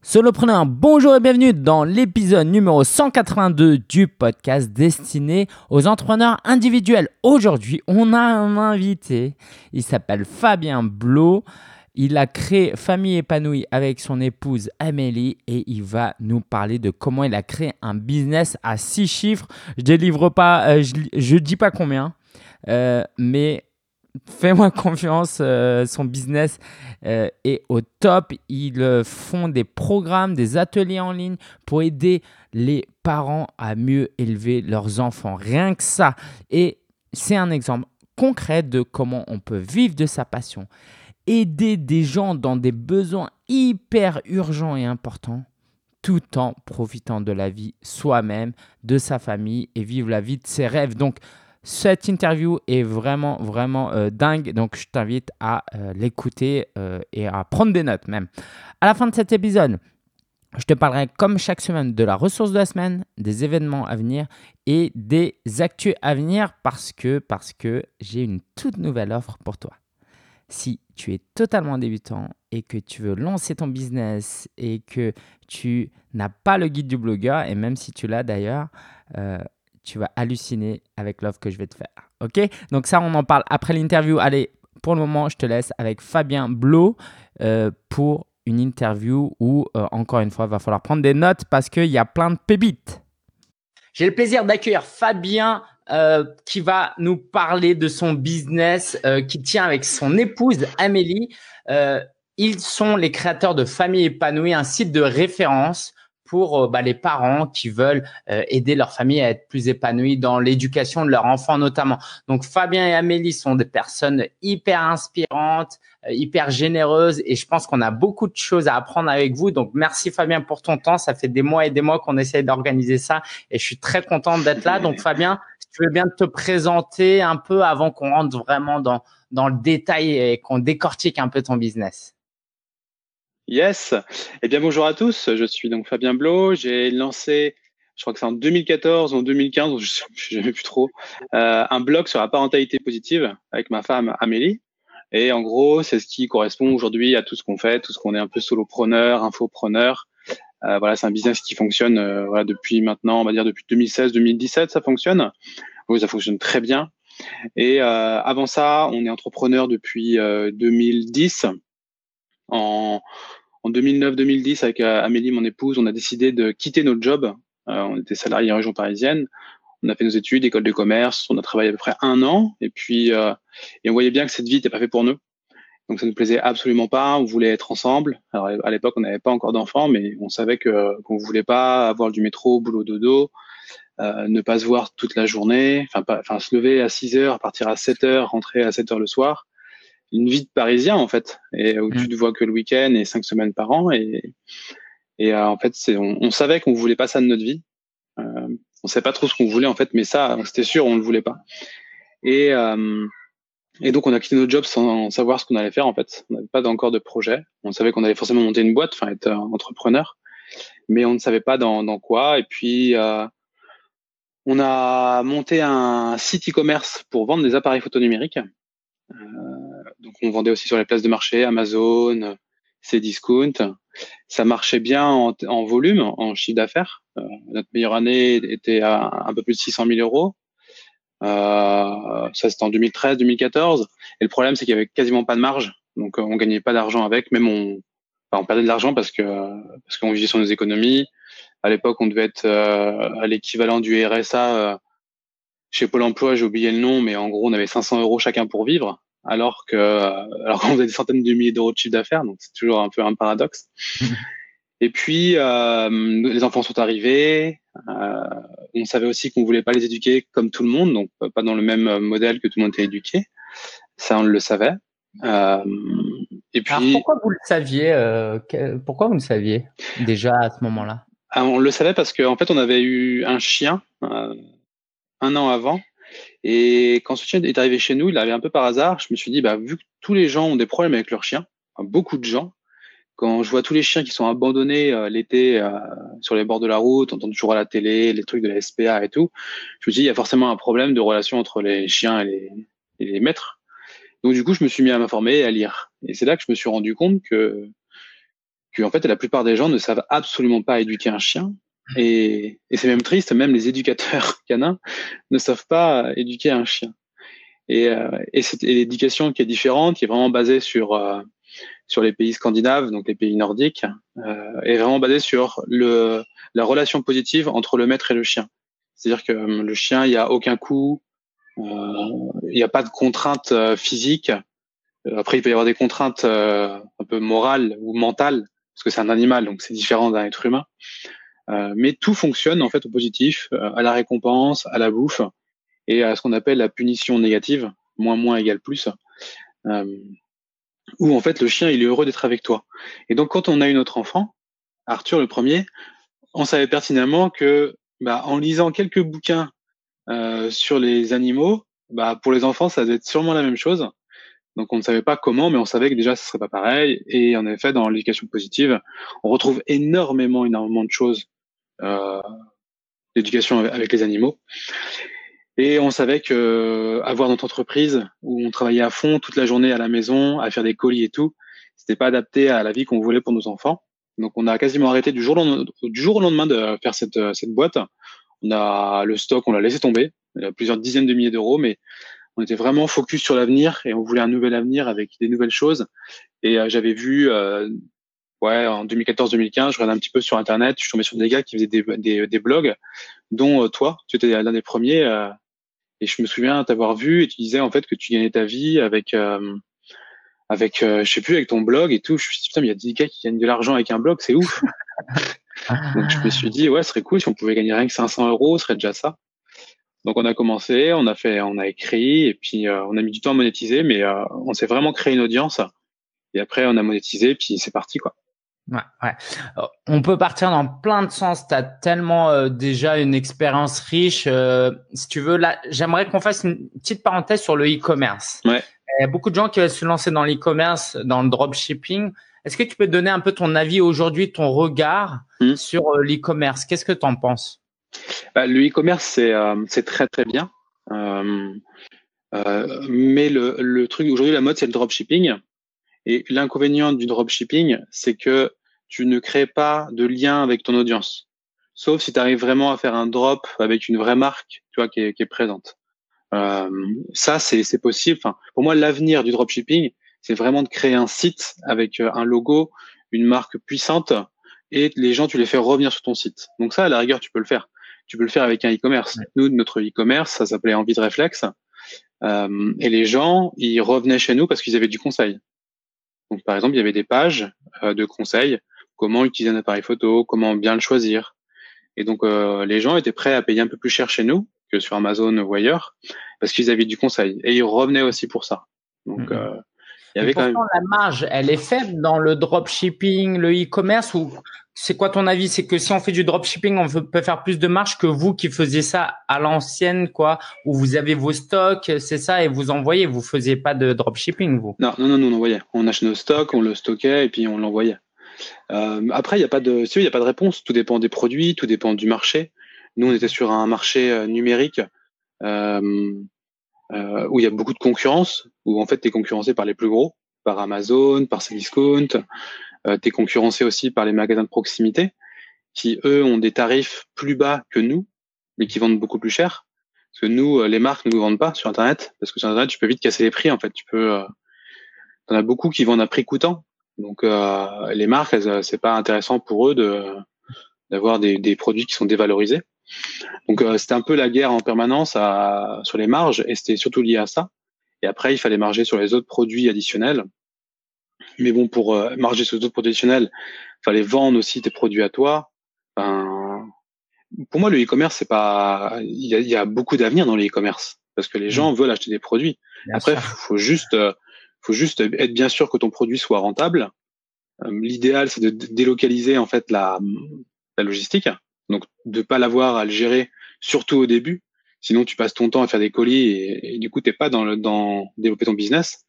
Solopreneur, bonjour et bienvenue dans l'épisode numéro 182 du podcast destiné aux entrepreneurs individuels. Aujourd'hui, on a un invité, il s'appelle Fabien Blo. Il a créé Famille épanouie avec son épouse Amélie et il va nous parler de comment il a créé un business à six chiffres. Je délivre pas, euh, je, dis pas combien, euh, mais fais-moi confiance, euh, son business euh, est au top. Ils euh, font des programmes, des ateliers en ligne pour aider les parents à mieux élever leurs enfants. Rien que ça. Et c'est un exemple concret de comment on peut vivre de sa passion. Aider des gens dans des besoins hyper urgents et importants tout en profitant de la vie soi-même, de sa famille et vivre la vie de ses rêves. Donc, cette interview est vraiment, vraiment euh, dingue, donc je t'invite à euh, l'écouter euh, et à prendre des notes même. À la fin de cet épisode, je te parlerai comme chaque semaine de la ressource de la semaine, des événements à venir et des actus à venir parce que, parce que j'ai une toute nouvelle offre pour toi. Si tu es totalement débutant et que tu veux lancer ton business et que tu n'as pas le guide du blogueur, et même si tu l'as d'ailleurs, tu vas halluciner avec l'offre que je vais te faire. Ok? Donc ça, on en parle après l'interview. Allez, pour le moment, je te laisse avec Fabien Blo euh, pour une interview où, euh, encore une fois, il va falloir prendre des notes parce qu'il y a plein de pépites. J'ai le plaisir d'accueillir Fabien euh, qui va nous parler de son business qui tient avec son épouse Amélie. ils sont les créateurs de Famille épanouie, un site de référence pour euh, bah, les parents qui veulent euh, aider leur famille à être plus épanouie dans l'éducation de leurs enfants notamment. Donc Fabien et Amélie sont des personnes hyper inspirantes, euh, hyper généreuses et je pense qu'on a beaucoup de choses à apprendre avec vous. Donc merci Fabien pour ton temps. Ça fait des mois et des mois qu'on essaie d'organiser ça et je suis très contente d'être là. Donc Fabien, tu veux bien te présenter un peu avant qu'on rentre vraiment dans dans le détail et qu'on décortique un peu ton business. Yes. Eh bien, bonjour à tous. Je suis donc Fabien Blo. J'ai lancé, je crois que c'est en 2014 ou en 2015, je ne sais plus trop, euh, un blog sur la parentalité positive avec ma femme Amélie. Et en gros, c'est ce qui correspond aujourd'hui à tout ce qu'on fait, tout ce qu'on est un peu solopreneur, infopreneur. Euh, voilà, c'est un business qui fonctionne euh, voilà, depuis maintenant, on va dire depuis 2016-2017, ça fonctionne. Oui, ça fonctionne très bien. Et euh, avant ça, on est entrepreneur depuis 2010 en, en 2009-2010, avec euh, Amélie, mon épouse, on a décidé de quitter notre job. Euh, on était salariés en région parisienne. On a fait nos études, école de commerce. On a travaillé à peu près un an. Et puis, euh, et on voyait bien que cette vie n'était pas faite pour nous. Donc, ça nous plaisait absolument pas. On voulait être ensemble. Alors, à l'époque, on n'avait pas encore d'enfants, mais on savait que qu'on voulait pas avoir du métro, boulot, dodo, euh, ne pas se voir toute la journée. Enfin, se lever à 6 heures, partir à 7 heures, rentrer à 7 heures le soir une vie de Parisien en fait, et où tu mm. ne vois que le week-end et cinq semaines par an. Et, et euh, en fait, c'est, on, savait qu'on voulait pas ça de notre vie. Euh, on savait pas trop ce qu'on voulait en fait, mais ça, c'était sûr, on ne le voulait pas. Et, euh, et donc, on a quitté notre job sans savoir ce qu'on allait faire en fait. On n'avait pas encore de projet. On savait qu'on allait forcément monter une boîte, enfin être entrepreneur, mais on ne savait pas dans, dans quoi. Et puis, euh, on a monté un site e-commerce pour vendre des appareils photo numériques. Euh, donc on vendait aussi sur les places de marché, Amazon, Cdiscount. Ça marchait bien en, volume, en chiffre d'affaires. Euh, notre meilleure année était à un peu plus de 600 000 euros. Euh, ça c'était en 2013-2014. Et le problème c'est qu'il y avait quasiment pas de marge, donc euh, on gagnait pas d'argent avec. Même on, perdait de l'argent parce que parce qu'on vivait sur nos économies. À l'époque, on devait être euh, à l'équivalent du RSA chez Pôle Emploi. J'ai oublié le nom, mais en gros, on avait 500 euros chacun pour vivre alors que alors qu'on faisait des centaines de milliers d'euros de chiffre d'affaires, donc c'est toujours un peu un paradoxe. Et puis euh, les enfants sont arrivés. Euh, on savait aussi qu'on voulait pas les éduquer comme tout le monde, donc pas dans le même modèle que tout le monde était éduqué. Ça, on le savait. Euh, et puis. Alors pourquoi vous le saviez euh, Pourquoi vous le saviez déjà à ce moment-là? Ah, On le savait parce qu'en en fait, on avait eu un chien euh, un an avant et quand ce chien est arrivé chez nous, il arrivé un peu par hasard. Je me suis dit, bah, vu que tous les gens ont des problèmes avec leurs chiens, beaucoup de gens, quand je vois tous les chiens qui sont abandonnés euh, l'été euh, sur les bords de la route, on entend toujours à la télé les trucs de la SPA et tout, je me suis dit, il y a forcément un problème de relation entre les chiens et les, maîtres. Donc du coup, je me suis mis à m'informer et à lire. Et c'est là que je me suis rendu compte que en fait, la plupart des gens ne savent absolument pas éduquer un chien. Et, et c'est même triste, même les éducateurs canins ne savent pas éduquer un chien. Et, euh, et c'est l'éducation qui est différente, qui est vraiment basée sur euh, sur les pays scandinaves, donc les pays nordiques, euh, est vraiment basée sur le la relation positive entre le maître et le chien. C'est-à-dire que euh, le chien, il n'y a aucun coup, euh, il n'y a pas de contraintes physiques. Après, il peut y avoir des contraintes un peu morales ou mentales, parce que c'est un animal, donc c'est différent d'un être humain. Euh, mais tout fonctionne en fait au positif, à la récompense, à la bouffe et à ce qu'on appelle la punition négative, moins moins égale plus, euh, où en fait le chien il est heureux d'être avec toi. Et donc quand on a eu notre enfant, Arthur le premier, on savait pertinemment que bah, en lisant quelques bouquins euh, sur les animaux, bah, pour les enfants ça devait être sûrement la même chose. Donc on ne savait pas comment, mais on savait que déjà ce serait pas pareil. Et en effet, dans l'éducation positive, on retrouve énormément, énormément de choses euh, d'éducation avec les animaux. Et on savait que avoir notre entreprise où on travaillait à fond toute la journée à la maison, à faire des colis et tout, c'était pas adapté à la vie qu'on voulait pour nos enfants. Donc on a quasiment arrêté du jour au lendemain, de faire cette, cette boîte. On a le stock, on l'a laissé tomber, plusieurs dizaines de milliers d'euros, mais on était vraiment focus sur l'avenir et on voulait un nouvel avenir avec des nouvelles choses. Et euh, j'avais vu, euh, ouais, en 2014-2015, je regardais un petit peu sur Internet, je suis tombé sur des gars qui faisaient des, des, des blogs, dont euh, toi, tu étais l'un des premiers. Euh, et je me souviens t'avoir vu et tu disais en fait que tu gagnais ta vie avec euh, avec euh, je sais plus avec ton blog et tout. Je me suis dit putain mais il y a des gars qui gagnent de l'argent avec un blog, c'est ouf. Donc je me suis dit ouais ce serait cool si on pouvait gagner rien que 500 euros, ce serait déjà ça. Donc on a commencé, on a fait, on a écrit et puis euh, on a mis du temps à monétiser, mais euh, on s'est vraiment créé une audience. Et après on a monétisé puis c'est parti quoi. Ouais, ouais. Euh, on peut partir dans plein de sens. Tu as tellement euh, déjà une expérience riche. Euh, si tu veux, là, j'aimerais qu'on fasse une petite parenthèse sur le e-commerce. Ouais. Il y a beaucoup de gens qui veulent se lancer dans l'e-commerce, dans le dropshipping. Est-ce que tu peux donner un peu ton avis aujourd'hui, ton regard mmh. sur l'e-commerce? Qu'est-ce que tu en penses? Bah, Le e-commerce, c'est c'est très très bien. mais le, le truc aujourd'hui, la mode, c'est le dropshipping. Et l'inconvénient du dropshipping, c'est que tu ne crées pas de lien avec ton audience. Sauf si tu arrives vraiment à faire un drop avec une vraie marque, tu vois, qui est, qui est présente. Euh, ça, c'est possible. Enfin, pour moi, l'avenir du dropshipping, c'est vraiment de créer un site avec euh, un logo, une marque puissante, et les gens, tu les fais revenir sur ton site. Donc ça, à la rigueur, tu peux le faire. Tu peux le faire avec un e-commerce. Nous, notre e-commerce, ça s'appelait Envie de réflexe. Euh, et les gens, ils revenaient chez nous parce qu'ils avaient du conseil. Donc, par exemple, il y avait des pages euh, de conseils comment utiliser un appareil photo, comment bien le choisir. Et donc, euh, les gens étaient prêts à payer un peu plus cher chez nous que sur Amazon ou ailleurs, parce qu'ils avaient du conseil. Et ils revenaient aussi pour ça. Donc, mmh. euh, il y avait quand même... la marge, elle est faible dans le dropshipping, le e-commerce ou c'est quoi ton avis? C'est que si on fait du dropshipping, on peut faire plus de marge que vous qui faisiez ça à l'ancienne, quoi, où vous avez vos stocks, c'est ça, et vous envoyez. Vous faisiez pas de dropshipping, vous Non, non, non, non, on envoyait. On achetait nos stocks, on le stockait et puis on l'envoyait. Euh, après, il n'y a pas de, il y a pas de réponse. Tout dépend des produits, tout dépend du marché. Nous, on était sur un marché euh, numérique euh, euh, où il y a beaucoup de concurrence, où en fait, tu es concurrencé par les plus gros, par Amazon, par Cdiscount. Euh, tu es concurrencé aussi par les magasins de proximité, qui eux ont des tarifs plus bas que nous, mais qui vendent beaucoup plus cher. Parce que nous, les marques ne nous vendent pas sur Internet, parce que sur Internet, tu peux vite casser les prix. En fait, tu peux. Euh, T'en as beaucoup qui vendent à prix coûtant, donc euh, les marques, c'est pas intéressant pour eux de d'avoir des, des, produits qui sont dévalorisés. Donc euh, c'était un peu la guerre en permanence à, sur les marges et c'était surtout lié à ça. Et après, il fallait marger sur les autres produits additionnels. Mais bon, pour euh, marger sur les autres produits additionnels, il fallait vendre aussi tes produits à toi. Ben, pour moi, le e-commerce, c'est pas. Il y a, il y a beaucoup d'avenir dans le e-commerce parce que les gens mmh. veulent acheter des produits. Après, faut, faut juste euh, faut juste être bien sûr que ton produit soit rentable. Euh, l'idéal, c'est de délocaliser en fait la, la logistique, donc de pas l'avoir à le gérer, surtout au début. Sinon, tu passes ton temps à faire des colis et, et du coup, t'es pas dans, le, dans développer ton business.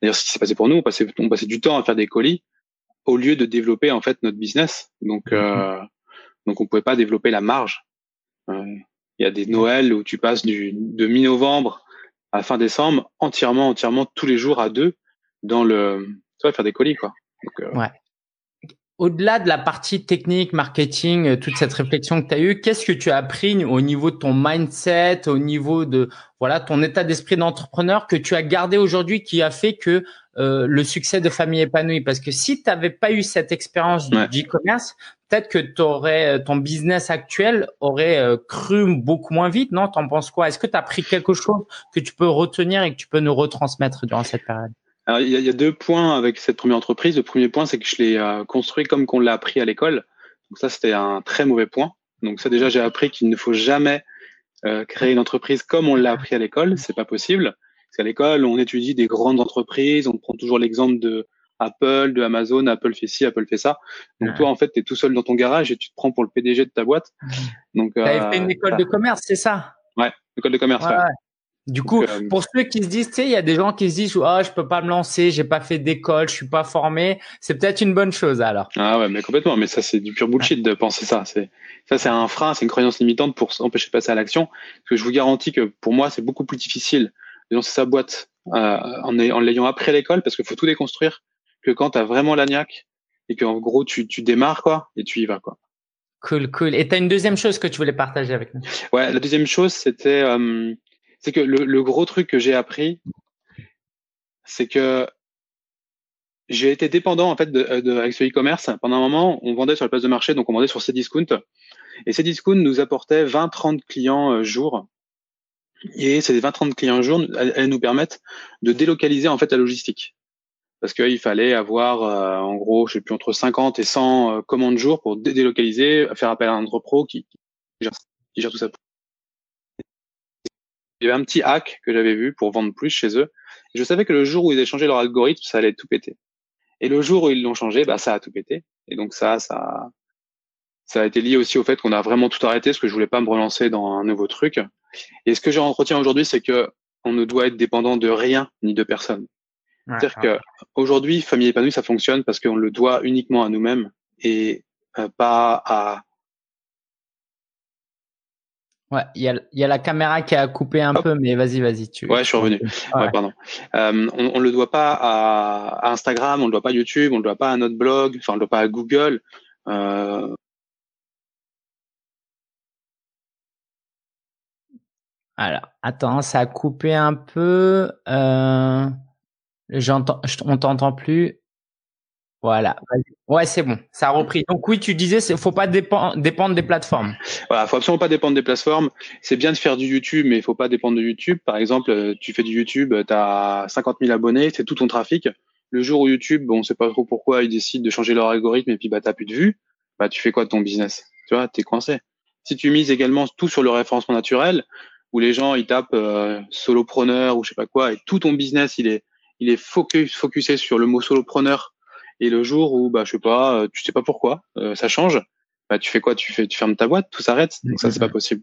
D'ailleurs, ce qui s'est passé pour nous, on passait, on passait du temps à faire des colis au lieu de développer en fait notre business. Donc, euh, donc on pouvait pas développer la marge. Euh, il y a des Noëls où tu passes du, de mi-novembre à fin décembre, entièrement, entièrement tous les jours à deux dans le, tu vois, faire des colis quoi. Euh... Ouais. au-delà de la partie technique, marketing, euh, toute cette réflexion que tu as eue, qu'est-ce que tu as appris au niveau de ton mindset, au niveau de voilà ton état d'esprit d'entrepreneur que tu as gardé aujourd'hui qui a fait que euh, le succès de Famille épanouie Parce que si tu n'avais pas eu cette expérience du e-commerce, peut-être que euh, ton business actuel aurait cru beaucoup moins vite, non? T'en penses quoi? Est-ce que tu as appris quelque chose que tu peux retenir et que tu peux nous retransmettre durant cette période? Alors, il y, a, deux points avec cette première entreprise. Le premier point, c'est que je l'ai euh, construit comme qu'on l'a appris à l'école. Donc ça, c'était un très mauvais point. Donc ça, déjà, j'ai appris qu'il ne faut jamais euh, créer une entreprise comme on l'a appris à l'école. C'est pas possible. Parce qu'à l'école, on étudie des grandes entreprises. On prend toujours l'exemple de Apple, de Amazon. Apple fait ci, Apple fait ça. Donc toi, en fait, tu es tout seul dans ton garage et tu te prends pour le PDG de ta boîte. Donc, tu avais fait une école de commerce, c'est ça? Ouais, école de commerce. Ouais. Du coup, euh, pour ceux qui se disent, tu sais, il y a des gens qui se disent, ah, je peux pas me lancer, j'ai pas fait d'école, je suis pas formé. C'est peut-être une bonne chose alors. Ah ouais, mais complètement. Mais ça, c'est du pur bullshit de penser ça. C'est ça, c'est un frein, c'est une croyance limitante pour empêcher de passer à l'action. Parce que je vous garantis que pour moi, c'est beaucoup plus difficile de lancer sa boîte euh, en, en l'ayant appris à l'école, parce qu'il faut tout déconstruire, que quand tu as vraiment l'agnac et qu'en gros tu, tu démarres quoi et tu y vas quoi. Cool, cool. Et tu as une deuxième chose que tu voulais partager avec nous? Ouais, la deuxième chose, c'était euh, c'est que le, gros truc que j'ai appris, c'est que j'ai été dépendant en fait de, de avec ce e-commerce. Pendant un moment, on vendait sur la place de marché, donc on vendait sur Cdiscount. Et Cdiscount nous apportait 20-30 clients euh, jour. Et ces 20-30 clients jour, elles, nous permettent de délocaliser en fait la logistique. Parce qu'il fallait avoir euh, en gros, je sais plus, entre 50 et 100 euh, commandes jour pour délocaliser, faire appel à un entrepro qui, qui, gère, qui gère tout ça il y avait un petit hack que j'avais vu pour vendre plus chez eux. je savais que le jour où ils avaient changé leur algorithme, ça allait tout péter. Et le jour où ils l'ont changé, bah, ça a tout pété. Et donc ça, ça, ça a été lié aussi au fait qu'on a vraiment tout arrêté, parce que je voulais pas me relancer dans un nouveau truc. Et ce que j'ai retiens aujourd'hui, c'est que on ne doit être dépendant de rien ni de personne. C'est-à-dire que aujourd'hui, famille épanouie, ça fonctionne parce qu'on le doit uniquement à nous-mêmes et euh, pas à Ouais, il y a, y a, la caméra qui a coupé un peu, mais vas-y, vas-y. Tu... Ouais, je suis revenu. Ouais. pardon. Euh, on, on le doit pas à, à, Instagram, on le doit pas à YouTube, on le doit pas à notre blog, enfin on le doit pas à Google. Euh... Alors, attends, ça a coupé un peu. Euh... J'entends, on t'entend plus. Voilà. Ouais, c'est bon. Ça a repris. Donc oui, tu disais, faut pas dépendre, dépendre des plateformes. Voilà, faut absolument pas dépendre des plateformes. C'est bien de faire du YouTube, mais il faut pas dépendre de YouTube. Par exemple, euh, tu fais du YouTube, tu as 50 000 abonnés, c'est tout ton trafic. Le jour où YouTube, bon, on sait pas trop pourquoi ils décident de changer leur algorithme et puis bah t'as plus de vues, bah tu fais quoi de ton business? Tu vois, t'es coincé. Si tu mises également tout sur le référencement naturel, où les gens ils tapent euh, solopreneur ou je sais pas quoi, et tout ton business il est il est focus focusé sur le mot solopreneur et le jour où, bah, je sais pas, euh, tu sais pas pourquoi, euh, ça change, bah, tu fais quoi? Tu fais, tu fermes ta boîte, tout s'arrête. Donc ça, c'est pas possible.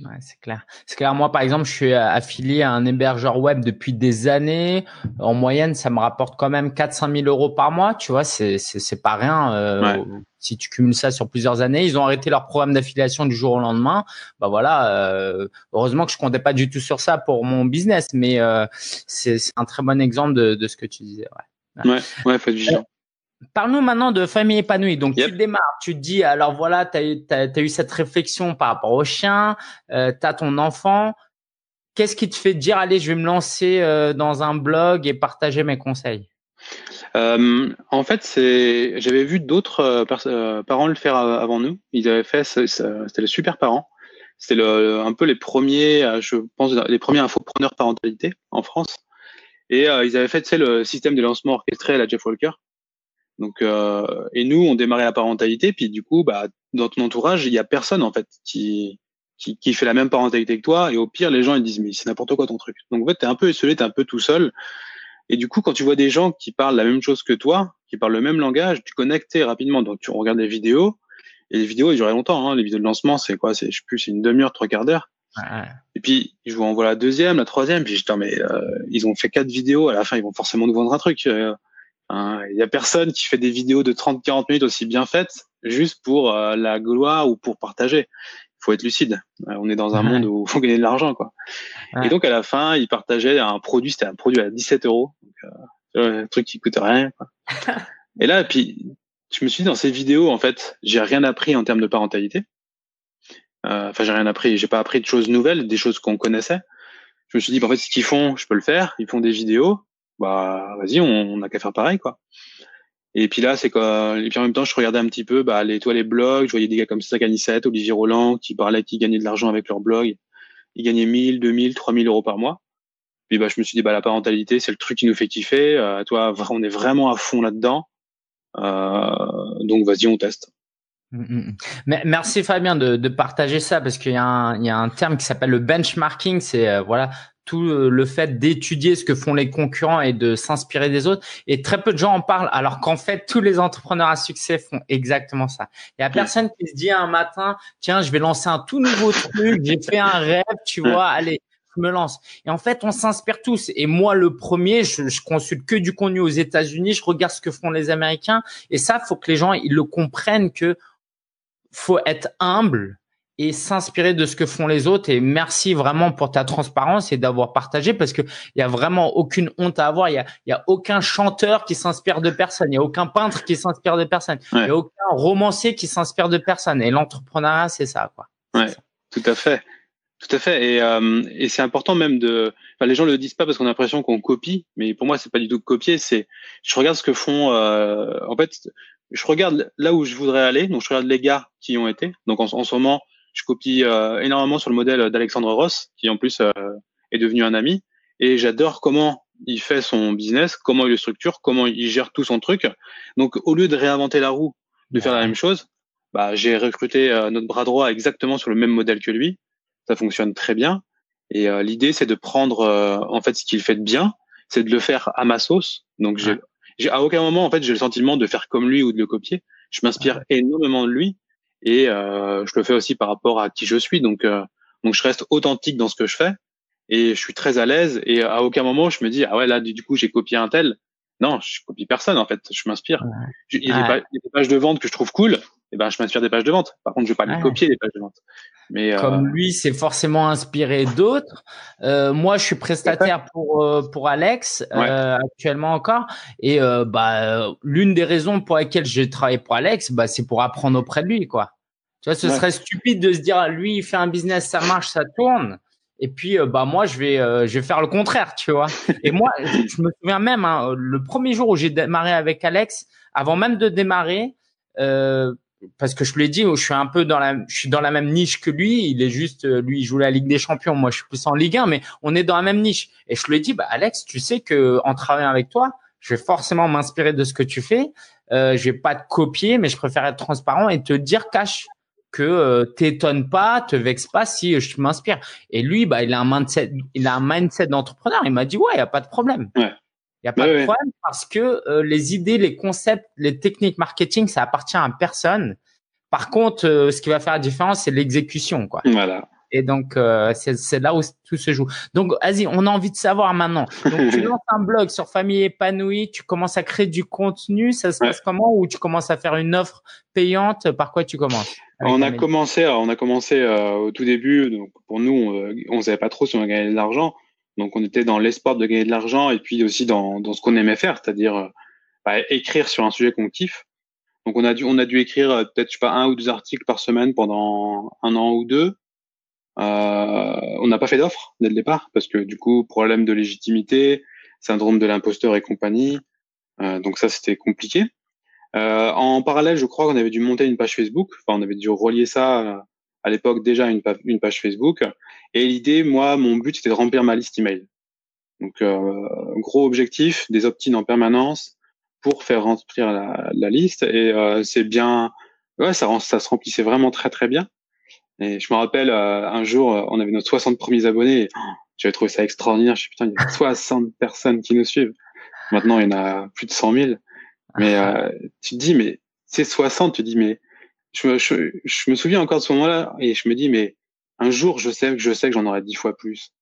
Ouais, c'est clair. C'est clair. Moi, par exemple, je suis affilié à un hébergeur web depuis des années. En moyenne, ça me rapporte quand même 400 000 euros par mois. Tu vois, c'est c'est pas rien. Euh, Si tu cumules ça sur plusieurs années, ils ont arrêté leur programme d'affiliation du jour au lendemain. Bah voilà. Euh, heureusement que je comptais pas du tout sur ça pour mon business, mais euh, c'est un très bon exemple de, de ce que tu disais. Ouais. Ouais, ouais, faut être vigilant. Parle-nous maintenant de famille épanouie. Donc, tu démarres, tu te dis, alors voilà, tu as, eu cette réflexion par rapport au chien, euh, tu as ton enfant. Qu'est-ce qui te fait dire, allez, je vais me lancer euh, dans un blog et partager mes conseils? Euh, En fait, c'est, j'avais vu d'autres parents le faire avant nous. Ils avaient fait, c'était les super parents. C'était le, un peu les premiers, je pense, les premiers infopreneurs parentalité en France. Et ils avaient fait, tu sais, le système de lancement orchestré à la Jeff Walker. Donc, euh, et nous, on démarrait la parentalité, puis du coup, bah, dans ton entourage, il y a personne en fait qui, qui, qui fait la même parentalité que toi. Et au pire, les gens ils disent mais c'est n'importe quoi ton truc. Donc en fait, t'es un peu isolé, t'es un peu tout seul. Et du coup, quand tu vois des gens qui parlent la même chose que toi, qui parlent le même langage, tu connectes rapidement. Donc tu regardes des vidéos et les vidéos, ils durent longtemps. Hein. Les vidéos de lancement, c'est quoi? C'est je sais plus, c'est une demi-heure, trois quarts d'heure. Ouais. Et puis je vous envoie la deuxième, la troisième, puis je dis mais euh, ils ont fait quatre vidéos. À la fin, ils vont forcément nous vendre un truc. Euh, Hein, il y a personne qui fait des vidéos de 30-40 minutes aussi bien faites juste pour euh, la gloire ou pour partager. Il faut être lucide. Euh, on est dans un monde où il faut gagner de l'argent, quoi. Et donc à la fin, il partageait un produit, c'était un produit à 17 euros, euh, un truc qui coûte rien. Quoi. et là, puis je me suis dit dans ces vidéos, en fait, j'ai rien appris en termes de parentalité. Euh, enfin, j'ai rien appris. J'ai pas appris de choses nouvelles, des choses qu'on connaissait. Je me suis dit, bah, en fait, ce qu'ils font, je peux le faire. Ils font des vidéos. Bah, vas-y, on n'a qu'à faire pareil, quoi. Et puis là, c'est quoi Et puis en même temps, je regardais un petit peu, bah, les, toi, les blogs. Je voyais des gars comme ça, Olivier Roland, qui parlaient, qui gagnaient de l'argent avec leur blog. Ils gagnaient 1000, 2000, 3000 euros par mois. Puis bah, je me suis dit, bah, la parentalité, c'est le truc qui nous fait kiffer. Euh, toi, on est vraiment à fond là-dedans. Euh, donc, vas-y, on teste. Mm, mm, mm. Merci Fabien de, de partager ça parce qu'il y, a un, il y a un terme qui s'appelle le benchmarking. C'est euh, voilà tout le fait d'étudier ce que font les concurrents et de s'inspirer des autres. Et très peu de gens en parlent, alors qu'en fait, tous les entrepreneurs à succès font exactement ça. Il y a personne qui se dit un matin, tiens, je vais lancer un tout nouveau truc, j'ai fait un rêve, tu vois, allez, je me lance. Et en fait, on s'inspire tous. Et moi, le premier, je, je consulte que du contenu aux États-Unis, je regarde ce que font les Américains. Et ça, faut que les gens ils le comprennent que faut être humble et s'inspirer de ce que font les autres. Et merci vraiment pour ta transparence et d'avoir partagé parce que il y a vraiment aucune honte à avoir. Il y a, y a aucun chanteur qui s'inspire de personne. Il y a aucun peintre qui s'inspire de personne. Il y a aucun romancier qui s'inspire de personne. Et l'entrepreneuriat, c'est ça, quoi. Ouais, tout à fait. Tout à fait. Et, euh, et c'est important même de. Enfin, les gens le disent pas parce qu'on a l'impression qu'on copie, mais pour moi, c'est pas du tout copier. C'est, je regarde ce que font. Euh, en fait, je regarde là où je voudrais aller. Donc, je regarde les gars qui y ont été. Donc, en, en ce moment, je copie euh, énormément sur le modèle d'Alexandre Ross, qui en plus euh, est devenu un ami. Et j'adore comment il fait son business, comment il le structure, comment il gère tout son truc. Donc, au lieu de réinventer la roue, de faire la même chose, bah, j'ai recruté euh, notre bras droit exactement sur le même modèle que lui. Ça fonctionne très bien. Et l'idée, c'est de prendre en fait ce qu'il fait de bien, c'est de le faire à ma sauce. Donc, j'ai à aucun moment en fait j'ai le sentiment de faire comme lui ou de le copier. Je m'inspire énormément de lui et euh, je le fais aussi par rapport à qui je suis. Donc, euh, donc je reste authentique dans ce que je fais et je suis très à l'aise. Et à aucun moment je me dis ah ouais là du coup j'ai copié un tel. Non, je copie personne en fait. Je m'inspire. Il, y a des pages de vente que je trouve cool. Eh ben je m'inspire des pages de vente. Par contre, je vais pas les copier les pages de vente. Mais euh, comme lui, c'est forcément inspiré d'autres. Euh, moi, je suis prestataire pour euh, pour Alex euh, actuellement encore, et bah l'une des raisons pour lesquelles j'ai travaillé pour Alex, bah c'est pour apprendre auprès de lui, quoi. Tu vois, ce serait stupide de se dire, lui, il fait un business, ça marche, ça tourne. Et puis, bah moi, je vais, je vais faire le contraire, tu vois. Et moi, je me souviens même, hein, le premier jour où j'ai démarré avec Alex, avant même de démarrer, euh, parce que je lui ai dit, je suis un peu dans la, je suis dans la même niche que lui. Il est juste, lui, il joue la Ligue des Champions. Moi, je suis plus en Ligue 1, mais on est dans la même niche. Et je lui ai dit, bah, Alex, tu sais que en travaillant avec toi, je vais forcément m'inspirer de ce que tu fais. Euh, je vais pas te copier, mais je préfère être transparent et te dire cash que euh, t'étonnes pas, te vexe pas si je m'inspire. Et lui, bah, il a un mindset, il a un mindset d'entrepreneur. Il m'a dit ouais, y a pas de problème. Il y a pas de problème parce que euh, les idées, les concepts, les techniques marketing, ça appartient à personne. Par contre, euh, ce qui va faire la différence, c'est l'exécution, quoi. Voilà. Et donc, euh, c'est là où tout se joue. Donc, vas-y, on a envie de savoir maintenant. Donc, tu lances un blog sur Famille épanouie, tu commences à créer du contenu, ça se passe comment? Ou tu commences à faire une offre payante? Par quoi tu commences? On a commencé, on a commencé euh, au tout début. Donc, pour nous, on ne savait pas trop si on allait gagner de l'argent. Donc, on était dans l'espoir de gagner de l'argent et puis aussi dans, dans ce qu'on aimait faire, c'est-à-dire bah, écrire sur un sujet qu'on kiffe. Donc, on a dû, on a dû écrire peut-être, je sais pas, un ou deux articles par semaine pendant un an ou deux. Euh, on n'a pas fait d'offre dès le départ parce que du coup, problème de légitimité, syndrome de l'imposteur et compagnie. Euh, donc ça, c'était compliqué. Euh, en parallèle, je crois qu'on avait dû monter une page Facebook. Enfin, on avait dû relier ça à l'époque déjà une, une page Facebook. Et l'idée, moi, mon but, c'était de remplir ma liste email. Donc, gros objectif, des opt-in en permanence pour faire remplir la, la liste. Et c'est bien, ouais, ça, ça se remplissait vraiment très très bien. Et je me rappelle, euh, un jour, euh, on avait nos 60 premiers abonnés. Et, oh, J'avais trouvé ça extraordinaire. Je suis putain, il y a 60 personnes qui nous suivent. Maintenant, il y en a plus de 100 000. Mais euh, tu te dis, mais c'est 60, tu te dis, mais je me, je, je me souviens encore de ce moment-là et je me dis, mais un jour, je sais que je sais que j'en aurai dix fois plus.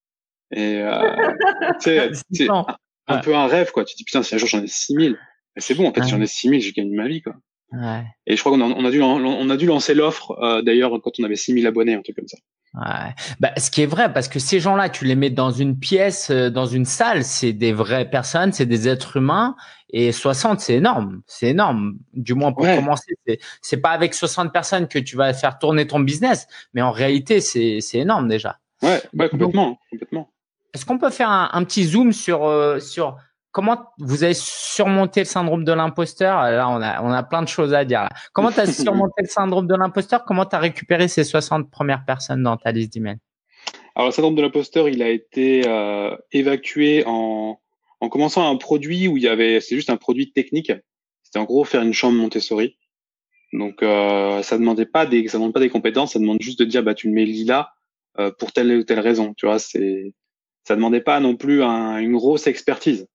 Et euh, tu sais, un, un peu un rêve, quoi. Tu te dis, putain, si un jour j'en ai 6000, c'est bon, en fait, si j'en ai 6000, j'ai gagné ma vie, quoi. Ouais. Et je crois qu'on a, on a, dû, on a dû lancer l'offre, euh, d'ailleurs, quand on avait 6000 abonnés, un truc comme ça. Ouais. Bah, ce qui est vrai, parce que ces gens-là, tu les mets dans une pièce, euh, dans une salle, c'est des vraies personnes, c'est des êtres humains, et 60, c'est énorme, c'est énorme. Du moins pour commencer, c'est, c'est pas avec 60 personnes que tu vas faire tourner ton business, mais en réalité, c'est, c'est énorme déjà. Ouais, ouais complètement, complètement. Est-ce qu'on peut faire un, un petit zoom sur euh, sur comment vous avez surmonté le syndrome de l'imposteur? Là, on a, on a plein de choses à dire. Comment tu as surmonté le syndrome de l'imposteur? Comment tu as récupéré ces 60 premières personnes dans ta liste d'emails? Alors, le syndrome de l'imposteur, il a été euh, évacué en, en commençant un produit où il y avait, c'est juste un produit technique. C'était en gros faire une chambre Montessori. Donc, euh, ça demandait pas des, ça demande pas des compétences, ça demande juste de dire, bah, tu mets là euh, pour telle ou telle raison. Tu vois, c'est, ça demandait pas non plus un, une grosse expertise.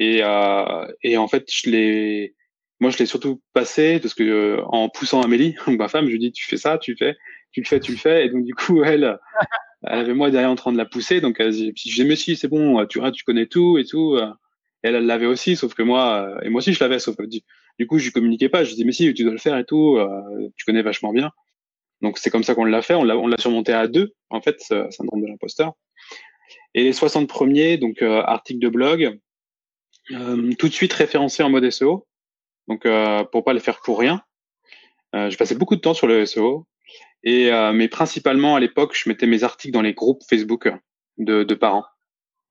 Et, euh, et en fait, je l'ai, moi, je l'ai surtout passé parce que euh, en poussant Amélie, ma femme, je lui dis tu fais ça, tu fais, tu le fais, tu le fais. Et donc du coup, elle, elle avait moi derrière en train de la pousser. Donc elle puis j'ai mais si, c'est bon, tu tu connais tout et tout. elle, elle l'avait aussi, sauf que moi, euh, et moi aussi je l'avais, sauf que du, du, coup, je lui communiquais pas. Je dis mais si, tu dois le faire et tout. Euh, tu connais vachement bien. Donc c'est comme ça qu'on l'a fait. On l'a, on l'a surmonté à deux, en fait, ce syndrome de l'imposteur. Et les 60 premiers, donc articles de blog, euh, tout de suite référencé en mode SEO, donc euh, pour pas le faire pour rien. Euh, je passais beaucoup de temps sur le SEO, et euh, mais principalement à l'époque, je mettais mes articles dans les groupes Facebook de, de parents.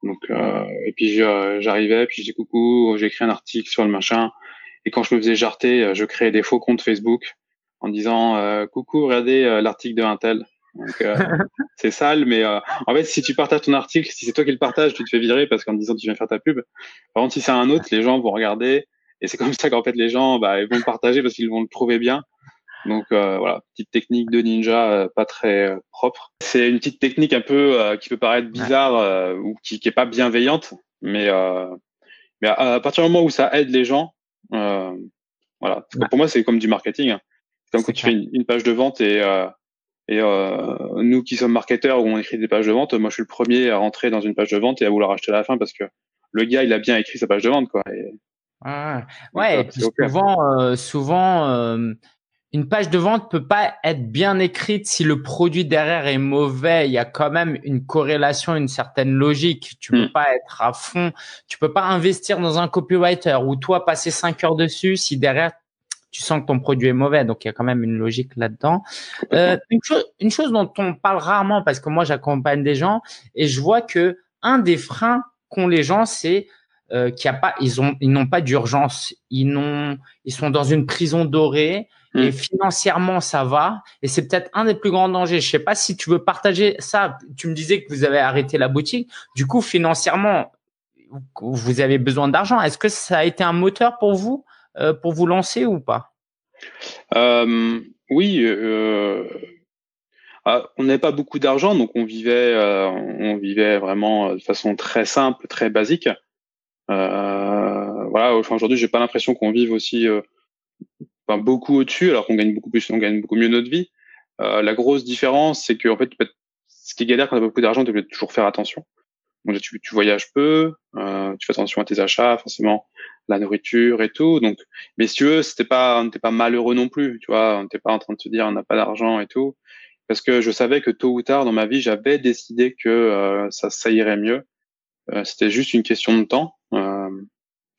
Donc euh, et puis j'arrivais, puis je dis coucou, j'ai écrit un article sur le machin, et quand je me faisais jarter, je créais des faux comptes Facebook en disant coucou, regardez l'article de Intel. Donc euh, c'est sale, mais euh, en fait, si tu partages ton article, si c'est toi qui le partage, tu te fais virer parce qu'en disant tu viens faire ta pub. Par contre, si c'est un autre, les gens vont regarder et c'est comme ça qu'en fait les gens bah, ils vont le partager parce qu'ils vont le trouver bien. Donc euh, voilà, petite technique de ninja pas très propre. C'est une petite technique un peu qui peut paraître bizarre ou qui, qui est pas bienveillante, mais mais à, partir du moment où ça aide les gens, voilà. Pour moi, c'est comme du marketing. Hein. C'est comme quand tu fais une, une, page de vente et et euh, nous qui sommes marketeurs où on écrit des pages de vente, moi je suis le premier à rentrer dans une page de vente et à vouloir acheter à la fin parce que le gars il a bien écrit sa page de vente quoi. Et, ah, ouais, souvent, euh, souvent euh, une page de vente peut pas être bien écrite si le produit derrière est mauvais. Il y a quand même une corrélation, une certaine logique. Tu peux hmm. pas être à fond. Tu peux pas investir dans un copywriter ou toi passer cinq heures dessus si derrière tu sens que ton produit est mauvais. Donc, il y a quand même une logique là-dedans. Euh, une, chose, une chose dont on parle rarement, parce que moi, j'accompagne des gens et je vois que un des freins qu'ont les gens, c'est euh, qu'il y a pas, ils ont, ils n'ont pas d'urgence. Ils n'ont, ils sont dans une prison dorée. Hmm. Et financièrement, ça va. Et c'est peut-être un des plus grands dangers. Je sais pas si tu veux partager ça. Tu me disais que vous avez arrêté la boutique. Du coup, financièrement, vous avez besoin d'argent. Est-ce que ça a été un moteur pour vous pour vous lancer ou pas? Euh, Oui. Euh, ah, on n'avait pas beaucoup d'argent, donc on vivait, on vivait vraiment de façon très simple, très basique. voilà. Aujourd'hui, j'ai pas l'impression qu'on vive aussi enfin, beaucoup au-dessus, alors qu'on gagne beaucoup plus, on gagne beaucoup mieux notre vie. la grosse différence, c'est que en fait, ce qui galère quand on a beaucoup d'argent, tu dois toujours faire attention. Donc, tu, tu voyages peu, euh, tu fais attention à tes achats, forcément la nourriture et tout. Donc, mais si tu veux, c'était pas, on n'était pas malheureux non plus, tu vois. On n'était pas en train de se dire on n'a pas d'argent et tout, parce que je savais que tôt ou tard dans ma vie, j'avais décidé que euh, ça, ça irait mieux. Euh, c'était juste une question de temps. Euh,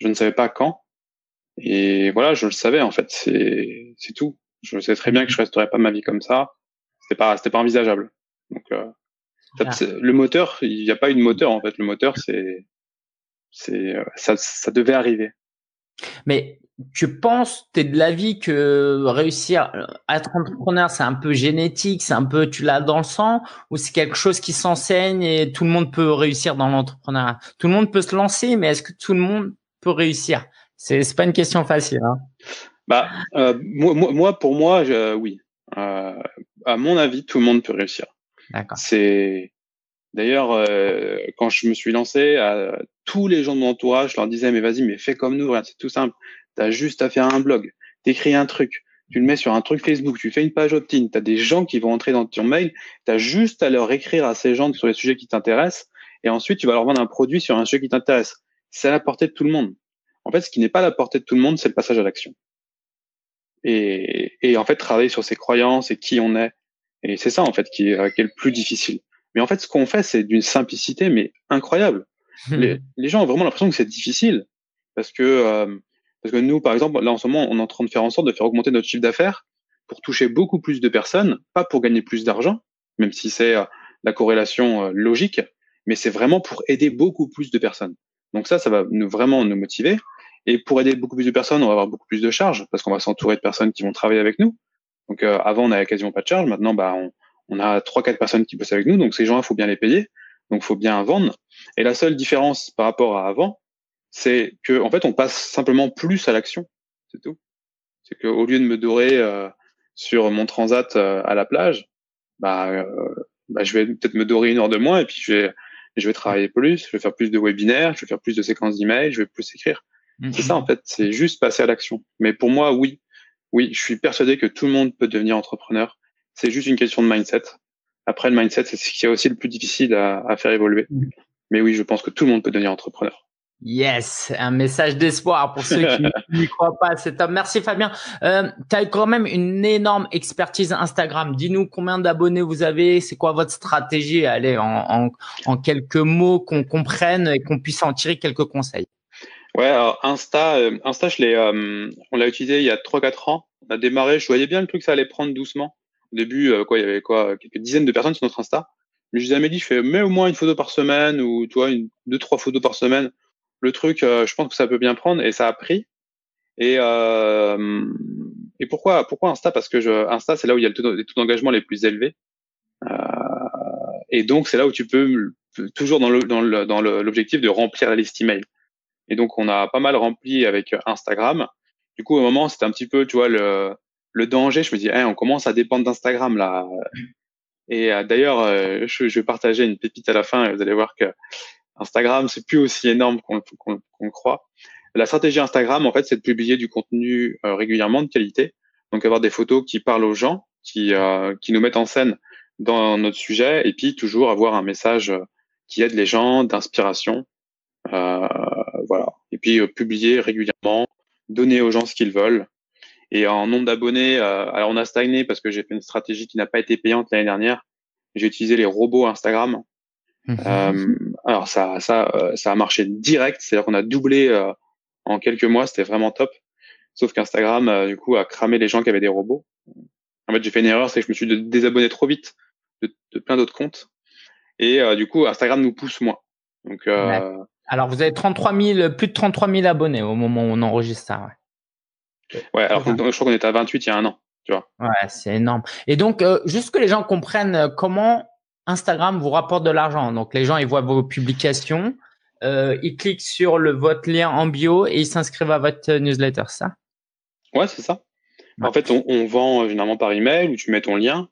je ne savais pas quand. Et voilà, je le savais en fait. C'est, c'est tout. Je sais très bien que je resterais pas ma vie comme ça. C'était pas, c'était pas envisageable. Donc, euh, ah. le moteur, il n'y a pas eu de moteur en fait. Le moteur, c'est, c'est, ça, ça devait arriver. Mais tu penses, tu es de l'avis que réussir à être entrepreneur, c'est un peu génétique, c'est un peu, tu l'as dans le sang, ou c'est quelque chose qui s'enseigne et tout le monde peut réussir dans l'entrepreneuriat? Tout le monde peut se lancer, mais est-ce que tout le monde peut réussir? C'est c'est pas une question facile. Hein. Bah, euh, moi, moi, pour moi, je, oui. Euh, à mon avis, tout le monde peut réussir. C'est D'ailleurs, euh, quand je me suis lancé, à tous les gens de mon entourage, je leur disais, mais vas-y, mais fais comme nous, c'est tout simple. Tu as juste à faire un blog, t'écris un truc, tu le mets sur un truc Facebook, tu fais une page opt-in, tu as des gens qui vont entrer dans ton mail, tu as juste à leur écrire à ces gens sur les sujets qui t'intéressent, et ensuite tu vas leur vendre un produit sur un sujet qui t'intéresse. C'est à la portée de tout le monde. En fait, ce qui n'est pas à la portée de tout le monde, c'est le passage à l'action. Et, et en fait, travailler sur ses croyances et qui on est, Et c'est ça en fait qui est, qui est le plus difficile. Mais en fait, ce qu'on fait, c'est d'une simplicité mais incroyable. les, les, gens ont vraiment l'impression que c'est difficile parce que euh, parce que nous, par exemple, là en ce moment, on est en train de faire en sorte de faire augmenter notre chiffre d'affaires pour toucher beaucoup plus de personnes, pas pour gagner plus d'argent, même si c'est euh, la corrélation euh, logique, mais c'est vraiment pour aider beaucoup plus de personnes. Donc ça, ça va nous, vraiment nous motiver. Et pour aider beaucoup plus de personnes, on va avoir beaucoup plus de charges parce qu'on va s'entourer de personnes qui vont travailler avec nous. Donc euh, avant, on n'avait quasiment pas de charges. Maintenant, bah, on, on a trois, quatre personnes qui bossent avec nous. Donc ces gens-là, faut bien les payer. Donc faut bien vendre. Et la seule différence par rapport à avant, c'est que en fait, on passe simplement plus à l'action. C'est tout. C'est qu'au lieu de me dorer euh, sur mon transat euh, à la plage, bah, euh, bah, je vais peut-être me dorer une heure de moins et puis je vais je vais travailler plus, je vais faire plus de webinaires, je vais faire plus de séquences d'emails, je vais plus écrire. C'est ça en fait, c'est juste passer à l'action. Mais pour moi, oui, oui, je suis persuadé que tout le monde peut devenir entrepreneur. C'est juste une question de mindset. Après, le mindset, c'est ce qui est aussi le plus difficile à, à faire évoluer. Mm. Mais oui, je pense que tout le monde peut devenir entrepreneur. Yes, un message d'espoir pour ceux qui n'y croient pas. C'est top. Merci Fabien. Euh, tu as quand même une énorme expertise Instagram. Dis-nous combien d'abonnés vous avez. C'est quoi votre stratégie? Allez, en, en, en quelques mots qu'on comprenne et qu'on puisse en tirer quelques conseils. Ouais, alors Insta, euh, Insta, je l'ai, euh, on l'a utilisé il y a 3-4 ans. On a démarré, je voyais bien le truc, ça allait prendre doucement. Au début, euh, quoi, il y avait quoi, quelques dizaines de personnes sur notre Insta. Mais je disais à Amélie, je fais mets au moins une photo par semaine ou tu vois, une, deux, trois photos par semaine le truc, euh, je pense que ça peut bien prendre et ça a pris. Et, euh, et pourquoi, pourquoi Insta? Parce que je, Insta, c'est là où il y a le taux, les taux d'engagement les plus élevés. Euh, et donc, c'est là où tu peux, toujours dans l'objectif le, dans le, de remplir la liste email. Et donc, on a pas mal rempli avec Instagram. Du coup, au moment, c'était un petit peu, tu vois, le, le danger. Je me dis, on commence à dépendre d'Instagram là. Et d'ailleurs, je, je, vais partager une pépite à la fin et vous allez voir que Instagram, c'est plus aussi énorme qu'on le croit. La stratégie Instagram, en fait, c'est de publier du contenu euh, régulièrement de qualité. Donc, avoir des photos qui parlent aux gens, qui, euh, qui nous mettent en scène dans notre sujet, et puis toujours avoir un message qui aide les gens, d'inspiration. Euh, voilà. Et puis, publier régulièrement, donner aux gens ce qu'ils veulent. Et en nombre d'abonnés, alors on a stagné parce que j'ai fait une stratégie qui n'a pas été payante l'année dernière. J'ai utilisé les robots Instagram Mhm. Euh, alors ça, ça, euh, ça a marché direct, c'est-à-dire qu'on a doublé euh, en quelques mois, c'était vraiment top. Sauf qu'Instagram, du coup, a cramé les gens qui avaient des robots. En fait, j'ai fait une erreur, c'est que je me suis désabonné trop vite de, de plein d'autres comptes. Et du coup, Instagram nous pousse moins. Donc, Alors, vous avez 33 000, plus de 33 000 abonnés au moment où on enregistre ça. Ouais, ouais alors je crois qu'on était à 28 il y a un an. Tu vois. Ouais, c'est énorme. Et donc, juste que les gens comprennent comment Instagram vous rapporte de l'argent. Donc les gens ils voient vos publications, euh, ils cliquent sur le votre lien en bio et ils s'inscrivent à votre newsletter, ça? Ouais, c'est ça. En fait, on, on, vend euh, généralement par email où tu mets ton lien.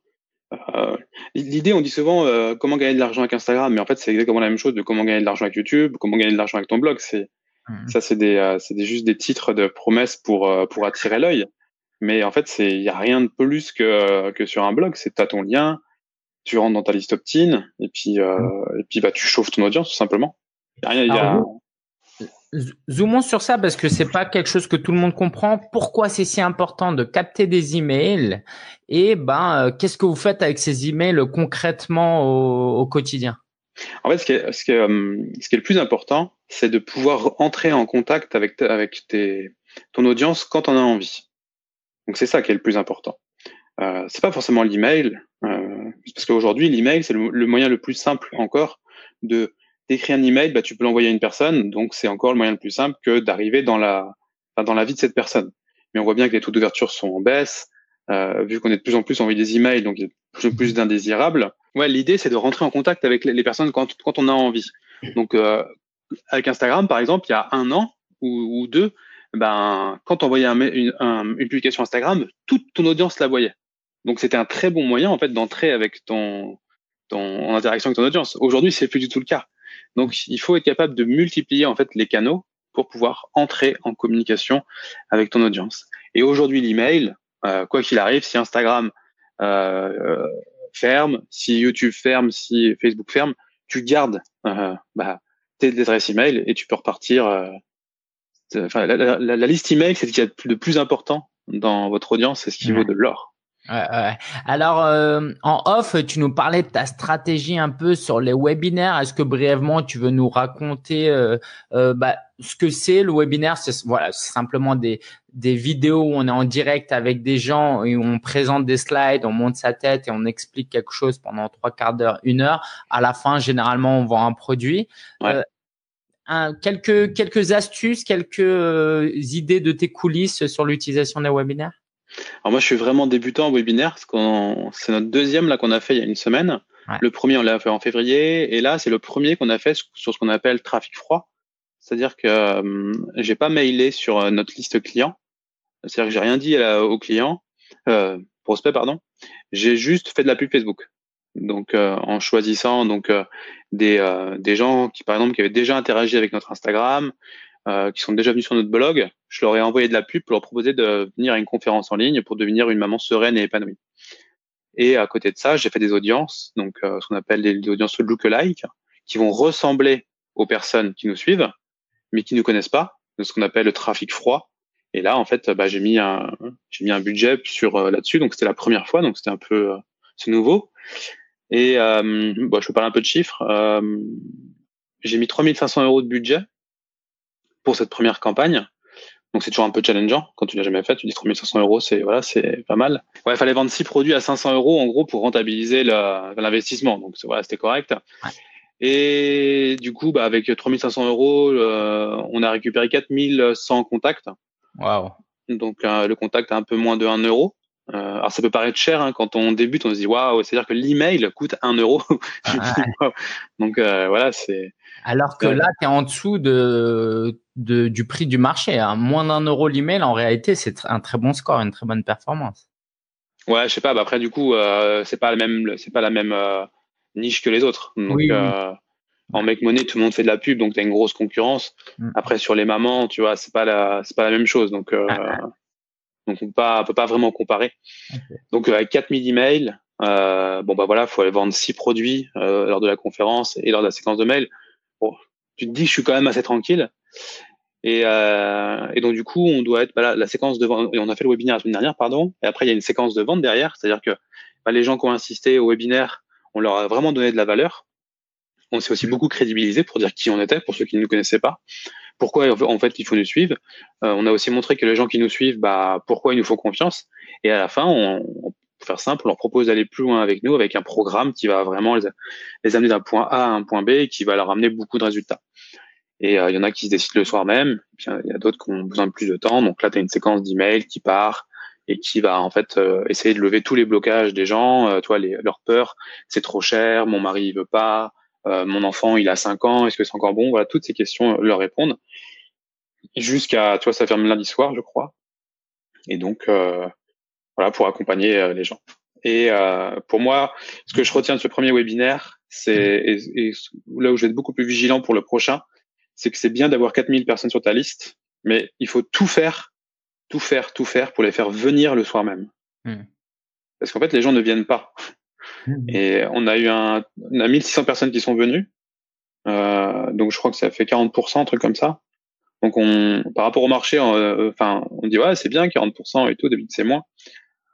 Euh, L'idée, on dit souvent euh, comment gagner de l'argent avec Instagram, mais en fait, c'est exactement la même chose de comment gagner de l'argent avec YouTube, comment gagner de l'argent avec ton blog. C'est mmh. ça, c'est des, euh, c'est des, juste des titres de promesses pour euh, pour attirer l'œil. Mais en fait, c'est il y a rien de plus que que sur un blog. C'est t'as ton lien, tu rentres dans ta liste opt-in et puis euh, et puis bah tu chauffes ton audience tout simplement. Y a rien, y a... Zoomons sur ça parce que c'est pas quelque chose que tout le monde comprend. Pourquoi c'est si important de capter des emails et ben euh, qu'est-ce que vous faites avec ces emails concrètement au, quotidien? En fait, euh, ce qui est le plus important, c'est de pouvoir entrer en contact avec ton audience quand on a envie. Donc c'est ça qui est le plus important. Euh, c'est pas forcément l'email, euh, parce qu'aujourd'hui l'email c'est le, moyen le plus simple encore de d'écrire un email. Bah, tu peux l'envoyer à une personne, donc c'est encore le moyen le plus simple que d'arriver dans la dans la vie de cette personne. Mais on voit bien que les taux d'ouverture sont en baisse, euh, vu qu'on est de plus en plus envoyé des emails, donc il y a de plus en plus d'indésirables. Ouais, l'idée c'est de rentrer en contact avec les, personnes quand quand on a envie. Donc euh, avec Instagram par exemple, il y a un an ou, ou deux, ben quand on envoyait un, une, une publication Instagram, toute ton audience la voyait. Donc c'était un très bon moyen en fait d'entrer avec ton, ton en interaction avec ton audience. Aujourd'hui, c'est plus du tout le cas. Donc il faut être capable de multiplier en fait les canaux pour pouvoir entrer en communication avec ton audience. Et aujourd'hui, l'email, euh, quoi qu'il arrive, si Instagram euh, ferme, si YouTube ferme, si Facebook ferme, tu gardes euh, bah, tes adresses email et tu peux repartir. Euh, enfin, la, la, la, liste email, c'est ce qu'il y a de plus important dans votre audience, c'est ce qui vaut de l'or. Alors, euh, en off, tu nous parlais de ta stratégie un peu sur les webinaires. Est-ce que brièvement, tu veux nous raconter euh, euh, bah, ce que c'est le webinaire? C'est voilà, simplement des des vidéos où on est en direct avec des gens et où on présente des slides, on monte sa tête et on explique quelque chose pendant trois quarts d'heure, une heure. À la fin, généralement, on vend un produit. Un, quelques quelques astuces, quelques idées de tes coulisses sur l'utilisation des webinaires? Alors moi, je suis vraiment débutant en webinaire, parce qu'on c'est notre deuxième là qu'on a fait il y a une semaine. Le premier, on l'a fait en février, et là, c'est le premier qu'on a fait sur ce qu'on appelle trafic froid. C'est-à-dire que euh, j'ai pas mailé sur euh, notre liste client. C'est-à-dire que j'ai rien dit aux clients, euh, prospect pardon. J'ai juste fait de la pub Facebook. Donc euh, en choisissant donc des des gens qui par exemple qui avaient déjà interagi avec notre Instagram, euh, qui sont déjà venus sur notre blog, je leur ai envoyé de la pub pour leur proposer de venir à une conférence en ligne pour devenir une maman sereine et épanouie. Et à côté de ça, j'ai fait des audiences, donc euh, ce qu'on appelle des, audiences lookalike, qui vont ressembler aux personnes qui nous suivent, mais qui ne nous connaissent pas, ce qu'on appelle le trafic froid. Et là, en fait, bah, j'ai mis un j'ai mis un budget sur euh, là-dessus, donc c'était la première fois, donc c'était un peu c'est nouveau. Et bon, je peux parler un peu de chiffres. j'ai mis 3500 euros de budget pour cette première campagne. Donc c'est toujours un peu challengeant quand tu l'as jamais fait. Tu dis 3500 euros, c'est voilà, c'est pas mal. Ouais, il fallait vendre six produits à 500 euros en gros pour rentabiliser l'investissement. Donc voilà, c'était correct. Et du coup, bah, avec 3500 euros, euh, on a récupéré 4100 contacts. Waouh. Donc euh, le contact a un peu moins de 1 euro. Euh, alors ça peut paraître cher hein, quand on débute, on se dit waouh, c'est-à-dire que l'email coûte 1 euro. Donc euh, voilà, c'est. Alors que là, tu es en dessous de, de, du prix du marché. Hein. Moins d'un euro l'email, en réalité, c'est un très bon score, une très bonne performance. Ouais, je sais pas. Bah après, du coup, euh, c'est pas la même, c'est pas la même euh, niche que les autres. Donc, euh, en make money, tout le monde fait de la pub, donc tu as une grosse concurrence. Mm. Après, sur les mamans, tu vois, c'est pas la, c'est pas la même chose. Donc, euh, ah, ah. donc on peut pas, peut pas vraiment comparer. Donc, avec 4000 emails, bon bah voilà, faut aller vendre six produits lors de la conférence et lors de la séquence de mails tu te dis je suis quand même assez tranquille. Et, euh, et donc du coup, on doit être bah, la, séquence de vente. Et on a fait le webinaire la semaine dernière, pardon. Et après, il y a une séquence de vente derrière, c'est-à-dire que bah, les gens qui ont insisté au webinaire, on leur a vraiment donné de la valeur. On s'est aussi beaucoup crédibilisé pour dire qui on était, pour ceux qui ne nous connaissaient pas. Pourquoi en fait il faut nous suivre. Euh, on a aussi montré que les gens qui nous suivent, bah pourquoi ils nous font confiance. Et à la fin, on pour faire simple, on leur propose d'aller plus loin avec nous avec un programme qui va vraiment les, amener d'un point A à un point B et qui va leur amener beaucoup de résultats. Et euh, il y en a qui se décident le soir même, puis il y a d'autres qui ont besoin de plus de temps. Donc là, tu as une séquence d'emails qui part et qui va en fait euh, essayer de lever tous les blocages des gens, euh, toi les, leurs peurs, c'est trop cher, mon mari il veut pas, mon enfant il a 5 ans, est-ce que c'est encore bon? Voilà, toutes ces questions leur répondre jusqu'à, tu vois, ça ferme lundi soir, je crois. Et donc voilà, pour accompagner euh, les gens. Et euh, pour moi, ce que je retiens de ce premier webinaire, c'est et, là où je vais être beaucoup plus vigilant pour le prochain, c'est que c'est bien d'avoir 4000 personnes sur ta liste, mais il faut tout faire, tout faire, tout faire pour les faire venir le soir même. Hmm. Parce qu'en fait, les gens ne viennent pas. Hmm. Et on a eu un, on a 1600 personnes qui sont venues. Euh, donc je crois que ça fait 40%, un truc comme ça. Donc on, par rapport au marché, euh, enfin, on dit ouais, c'est bien 40% et tout, d'habitude c'est moins.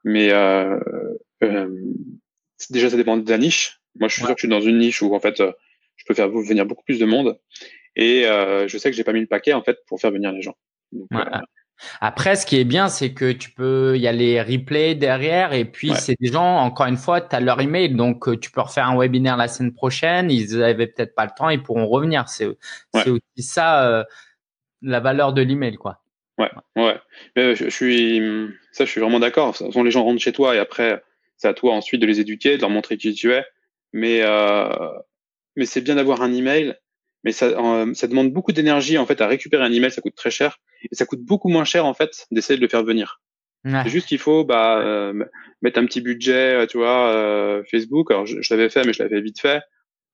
Mais euh, euh, déjà, ça dépend de la niche. Moi, je suis sûr que je suis dans une niche où en fait, euh, je peux faire venir beaucoup plus de monde. Et euh, je sais que j'ai pas mis le paquet en fait pour faire venir les gens. Euh, Après, ce qui est bien, c'est que tu peux, il y a les replays derrière, et puis c'est des gens, encore une fois, tu as leur email, donc tu peux refaire un webinaire la semaine prochaine. Ils avaient peut-être pas le temps, ils pourront revenir. C'est aussi ça la valeur de l'email, quoi. Ouais, ouais. Mais je, suis, ça, je suis vraiment d'accord. Les gens rentrent chez toi et après, c'est à toi ensuite de les éduquer, de leur montrer qui tu es. Mais, euh, mais c'est bien d'avoir un email. Mais ça, euh, ça demande beaucoup d'énergie en fait à récupérer un email. Ça coûte très cher et ça coûte beaucoup moins cher en fait d'essayer de le faire venir. C'est juste qu'il faut bah, euh, mettre un petit budget, tu vois, euh, Facebook. Alors je, je l'avais fait, mais je l'avais vite fait.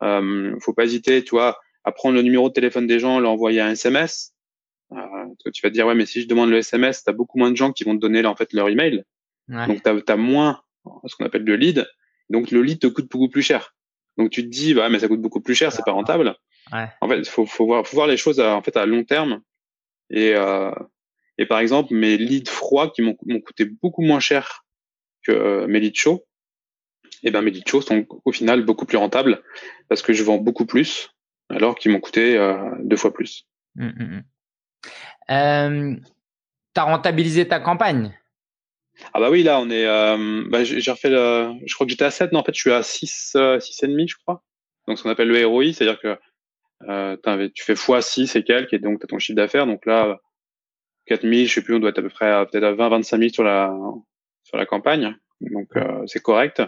Euh, faut pas hésiter, tu vois, à prendre le numéro de téléphone des gens, leur envoyer un SMS. Euh, tu vas te dire ouais mais si je demande le SMS, tu as beaucoup moins de gens qui vont te donner en fait leur email. Donc tu as, moins ce qu'on appelle le lead. Donc le lead te coûte beaucoup plus cher. Donc tu te dis bah mais ça coûte beaucoup plus cher, c'est pas rentable. Ouais. En fait, faut faut voir faut voir les choses à, en fait à long terme. Et euh, et par exemple mes leads froids qui m'ont coûté beaucoup moins cher que mes leads chauds. Et ben mes leads chauds sont au final beaucoup plus rentables parce que je vends beaucoup plus alors qu'ils m'ont coûté deux fois plus. Mmh, mmh, mmh. tu as rentabilisé ta campagne? Ah bah oui, là, on est. Euh, bah, j'ai refait le. Je crois que j'étais à 7, non, en fait, je suis à 6, euh, 6,5, je crois. Donc, ce qu'on appelle le ROI, c'est-à-dire que euh, tu fais x 6 et quelques, et donc tu as ton chiffre d'affaires. Donc là, 4000, je sais plus, on doit être à peu près à peut-être à 20, 25 000 sur la, sur la campagne. Donc, euh, c'est correct.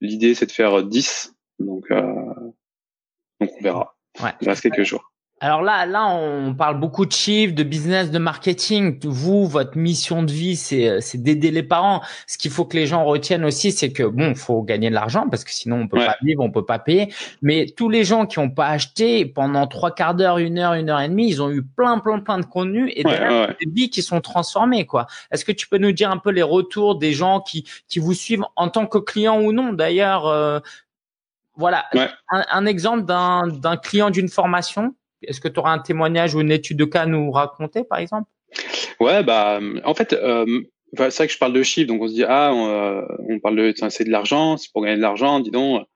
L'idée, c'est de faire 10. Donc, euh, donc on verra. Ouais. Il reste quelques jours. Alors là, là, on parle beaucoup de chiffres, de business, de marketing. Vous, votre mission de vie, c'est, c'est d'aider les parents. Ce qu'il faut que les gens retiennent aussi, c'est que bon, faut gagner de l'argent parce que sinon on peut pas vivre, on peut pas payer. Mais tous les gens qui ont pas acheté pendant trois quarts d'heure, une heure, une heure et demie, ils ont eu plein, plein, plein de contenu et des vies qui sont transformées, quoi. Est-ce que tu peux nous dire un peu les retours des gens qui qui vous suivent en tant que client ou non? D'ailleurs, euh, voilà, un, un exemple d'un d'un client d'une formation? Est-ce que tu auras un témoignage ou une étude de cas à nous raconter, par exemple? Ouais, bah, en fait, euh, c'est vrai que je parle de chiffres, donc on se dit ah, on, euh, parle de, c'est de l'argent, c'est pour gagner de l'argent, dis donc.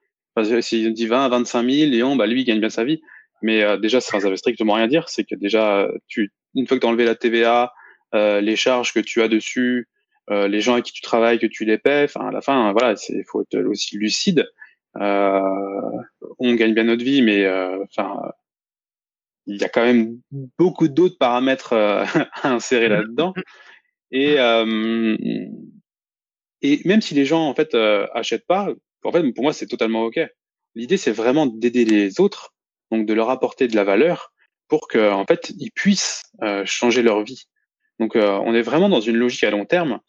si on dit 20, 25 000, Léon, bah lui, il gagne bien sa vie. Mais euh, déjà, ça ne veut strictement rien dire. C'est que déjà, tu, une fois que tu as enlevé la TVA, les charges que tu as dessus, les gens avec qui tu travailles, que tu les paies, enfin, à la fin, voilà, il faut être aussi lucide. on gagne bien notre vie, mais enfin il y a quand même beaucoup d'autres paramètres euh, à insérer là-dedans. Et, euh, et même si les gens en fait euh, achètent pas, en fait pour moi c'est totalement ok. L'idée c'est vraiment d'aider les autres, donc de leur apporter de la valeur pour que en fait ils puissent changer leur vie. Donc on est vraiment dans une logique à long terme.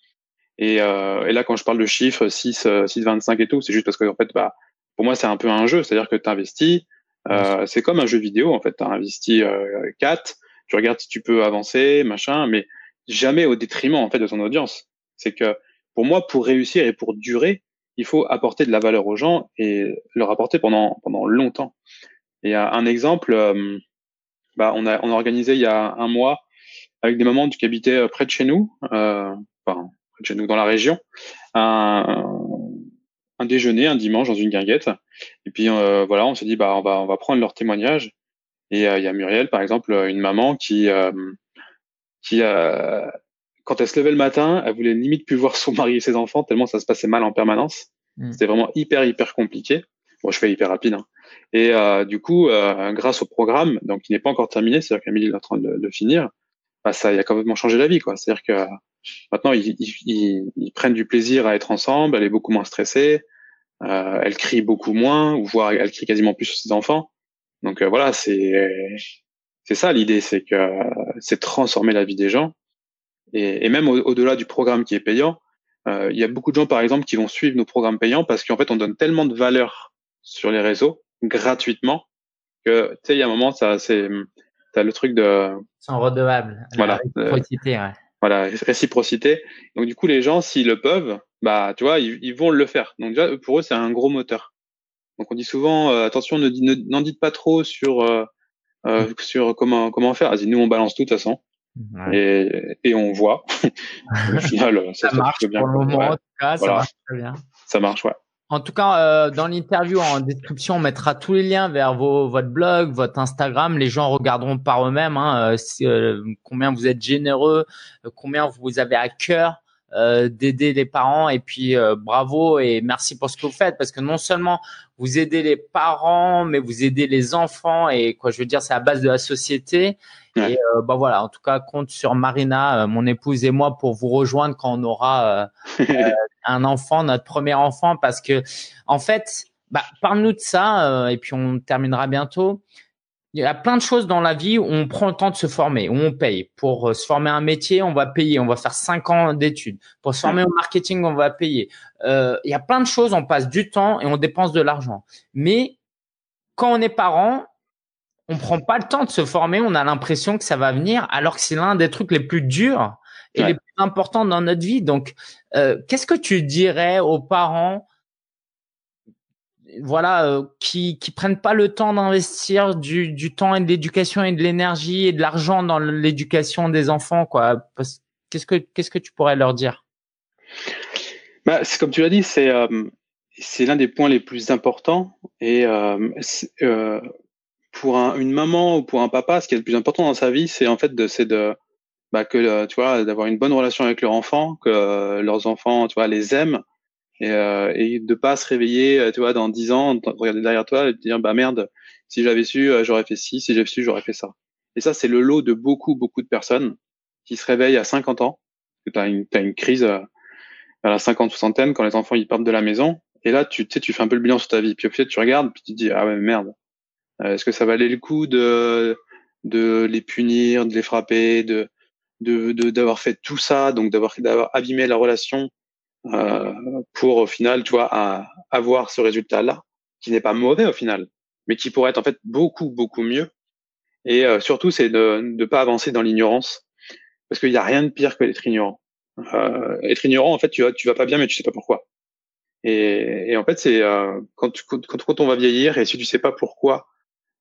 Et, et là quand je parle de chiffres 6, 6, 25 et tout, c'est juste parce que en fait bah pour moi c'est un peu un jeu, c'est-à-dire que tu investis, euh, c'est comme un jeu vidéo en fait. Tu as investi euh, 4, tu regardes si tu peux avancer, machin, mais jamais au détriment en fait de ton audience. C'est que pour moi, pour réussir et pour durer, il faut apporter de la valeur aux gens et leur apporter pendant pendant longtemps. Et un exemple, euh, bah, on a on a organisé il y a un mois avec des mamans qui habitaient euh, près de chez nous, euh, enfin près de chez nous dans la région, un, un déjeuner un dimanche dans une guinguette. Et puis euh, voilà, on s'est dit bah on va on va prendre leur témoignage. Et euh, il y a Muriel par exemple, une maman qui euh, qui quand elle se levait le matin, elle voulait limite plus voir son mari et ses enfants tellement ça se passait mal en permanence. Mm. C'était vraiment hyper hyper compliqué. Bon, je fais hyper rapide. Hein. Et du coup, grâce au programme, donc qui n'est pas encore terminé, c'est-à-dire qu'Amélie est en train de, de finir, bah, ça il a complètement changé la vie quoi. C'est-à-dire que Maintenant, ils, ils, ils, prennent du plaisir à être ensemble. Elle est beaucoup moins stressée. Euh, elle crie beaucoup moins, ou voire elle crie quasiment plus sur ses enfants. Donc euh, voilà, c'est c'est ça l'idée, c'est que c'est transformer la vie des gens. Et, et même au-delà du programme qui est payant, euh, il y a beaucoup de gens, par exemple, qui vont suivre nos programmes payants parce qu'en fait, on donne tellement de valeur sur les réseaux gratuitement que tu sais, il y a un moment, ça, c'est, t'as le truc de. Sans redevable. Voilà. Ouais. Voilà, réciprocité. Donc du coup, les gens, s'ils le peuvent, bah, tu vois, ils, vont le faire. Donc déjà, pour eux, c'est un gros moteur. Donc on dit souvent, euh, attention, ne, n'en dites pas trop sur euh, euh, sur comment comment faire. Vas-y, nous on balance tout de toute façon. Et, et on voit. Au final, ça, marche bien. Pour le moment, en tout cas, ça marche très bien. Ça marche, ouais. En tout cas, euh, dans l'interview en description, on mettra tous les liens vers vos, votre blog, votre Instagram. Les gens regarderont par eux-mêmes hein, euh, euh, combien vous êtes généreux, combien vous avez à cœur d'aider les parents. Et puis bravo et merci pour ce que vous faites parce que non seulement vous aidez les parents, mais vous aidez les enfants et quoi, je veux dire, c'est à base de la société. Et euh, bah voilà, en tout cas, compte sur Marina, euh, mon épouse et moi pour vous rejoindre quand on aura euh, un enfant, notre premier enfant, parce que en fait, bah, parle-nous de ça et puis on terminera bientôt. Il y a plein de choses dans la vie où on prend le temps de se former, où on paye. Pour se former un métier, on va payer, on va faire cinq ans d'études. Pour se former au marketing, on va payer. il y a plein de choses, on passe du temps et on dépense de l'argent. Mais quand on est parent, on prend pas le temps de se former, on a l'impression que ça va venir, alors que c'est l'un des trucs les plus durs et les plus importants dans notre vie. Donc, euh, qu'est-ce que tu dirais aux parents, voilà, euh, qui qui prennent pas le temps d'investir du, du temps et de l'éducation et de l'énergie et de l'argent dans l'éducation des enfants, quoi? Qu'est-ce que qu'est-ce que tu pourrais leur dire? Bah, c'est comme tu l'as dit, c'est c'est l'un des points les plus importants et pour un, une maman ou pour un papa, ce qui est le plus important dans sa vie, c'est en fait de c'est de bah, que tu vois d'avoir une bonne relation avec leur enfant, que leurs enfants tu vois les aiment et, euh, et de pas se réveiller tu vois dans dix ans, regarder derrière toi et te dire bah merde, si j'avais su j'aurais fait ci, si j'avais su j'aurais fait ça. Et ça c'est le lot de beaucoup beaucoup de personnes qui se réveillent à 50 ans, que tu as une, as une crise à la 50 soixantaine quand les enfants ils partent de la maison et là tu sais tu fais un peu le bilan sur ta vie puis au fait tu regardes puis tu te dis ah ouais merde euh, est-ce que ça valait le coup de de les punir, de les frapper, de de d'avoir fait tout ça, donc d'avoir d'avoir abîmé la relation euh, pour au final, tu vois, à, avoir ce résultat-là, qui n'est pas mauvais au final, mais qui pourrait être en fait beaucoup beaucoup mieux. Et euh, surtout, c'est de ne pas avancer dans l'ignorance, parce qu'il n'y a rien de pire que d'être ignorant. Euh, être ignorant, en fait, tu vas tu vas pas bien, mais tu sais pas pourquoi. Et, et en fait, c'est euh, quand, quand, quand on va vieillir et si tu sais pas pourquoi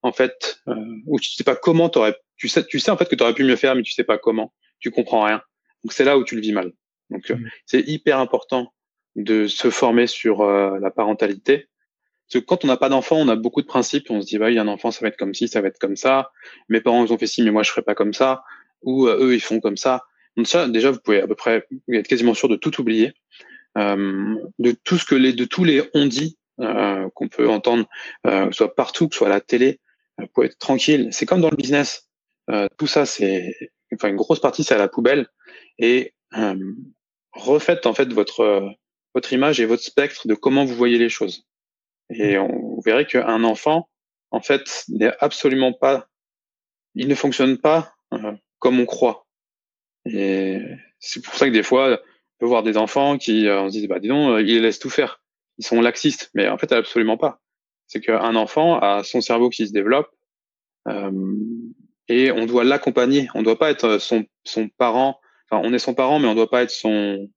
en fait, euh, ou tu sais pas comment t'aurais, tu sais, tu sais en fait que tu aurais pu mieux faire, mais tu sais pas comment, tu comprends rien. Donc c'est là où tu le vis mal. Donc euh, mm. c'est hyper important de se former sur euh, la parentalité. Parce que quand on n'a pas d'enfant, on a beaucoup de principes. On se dit, bah, il y a un enfant, ça va être comme ci, ça va être comme ça. Mes parents, ils ont fait ci, mais moi, je ferai pas comme ça. Ou eux, ils font comme ça. Donc ça, déjà, vous pouvez à peu près être quasiment sûr de tout oublier, de tout ce que les, de tous les on dit qu'on peut entendre, soit partout, que soit à la télé, pour être tranquille. C'est comme dans le business. Euh, tout ça, c'est, enfin, une grosse partie, c'est à la poubelle. Et euh, refaites en fait votre votre image et votre spectre de comment vous voyez les choses. Et on, vous verrez qu'un enfant, en fait, n'est absolument pas, il ne fonctionne pas euh, comme on croit. Et c'est pour ça que des fois, on peut voir des enfants qui, euh, on se dit, bah dis donc, ils laissent tout faire. Ils sont laxistes, mais en fait, absolument pas c'est qu'un enfant a son cerveau qui se développe euh, et on doit l'accompagner. On ne doit pas être son, son parent. Enfin, on est son parent, mais on ne doit pas être son.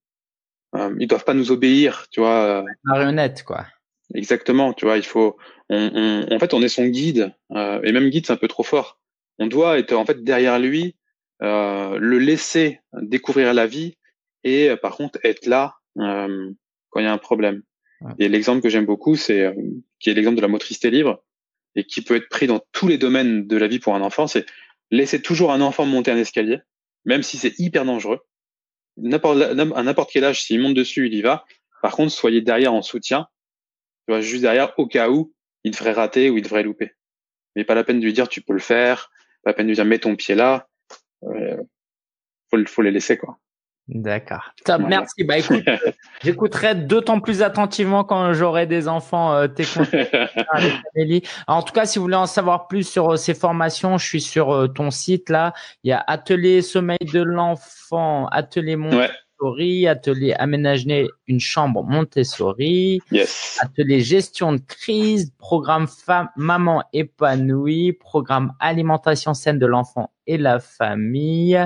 Euh, ils doivent pas nous obéir, tu vois. Marionnette, quoi. Exactement, tu vois. Il faut. On, on, en fait, on est son guide euh, et même guide, c'est un peu trop fort. On doit être en fait derrière lui, euh, le laisser découvrir la vie et par contre être là euh, quand il y a un problème. Et l'exemple que j'aime beaucoup, c'est euh, qui est l'exemple de la motricité libre et qui peut être pris dans tous les domaines de la vie pour un enfant, c'est laisser toujours un enfant monter un escalier, même si c'est hyper dangereux. À n'importe quel âge, s'il monte dessus, il y va. Par contre, soyez derrière en soutien, juste derrière au cas où il devrait rater ou il devrait louper. Mais pas la peine de lui dire tu peux le faire, pas la peine de lui dire mets ton pied là. Euh, faut, faut les laisser quoi. D'accord. Top, merci. Bah écoute, j'écouterai d'autant plus attentivement quand j'aurai des enfants euh, tes conseils. en tout cas, si vous voulez en savoir plus sur euh, ces formations, je suis sur euh, ton site là. Il y a Atelier Sommeil de l'enfant, Atelier Montessori, Atelier Aménager une chambre Montessori, yes. Atelier Gestion de crise, Programme Femme Maman épanouie, Programme Alimentation saine de l'enfant et la famille.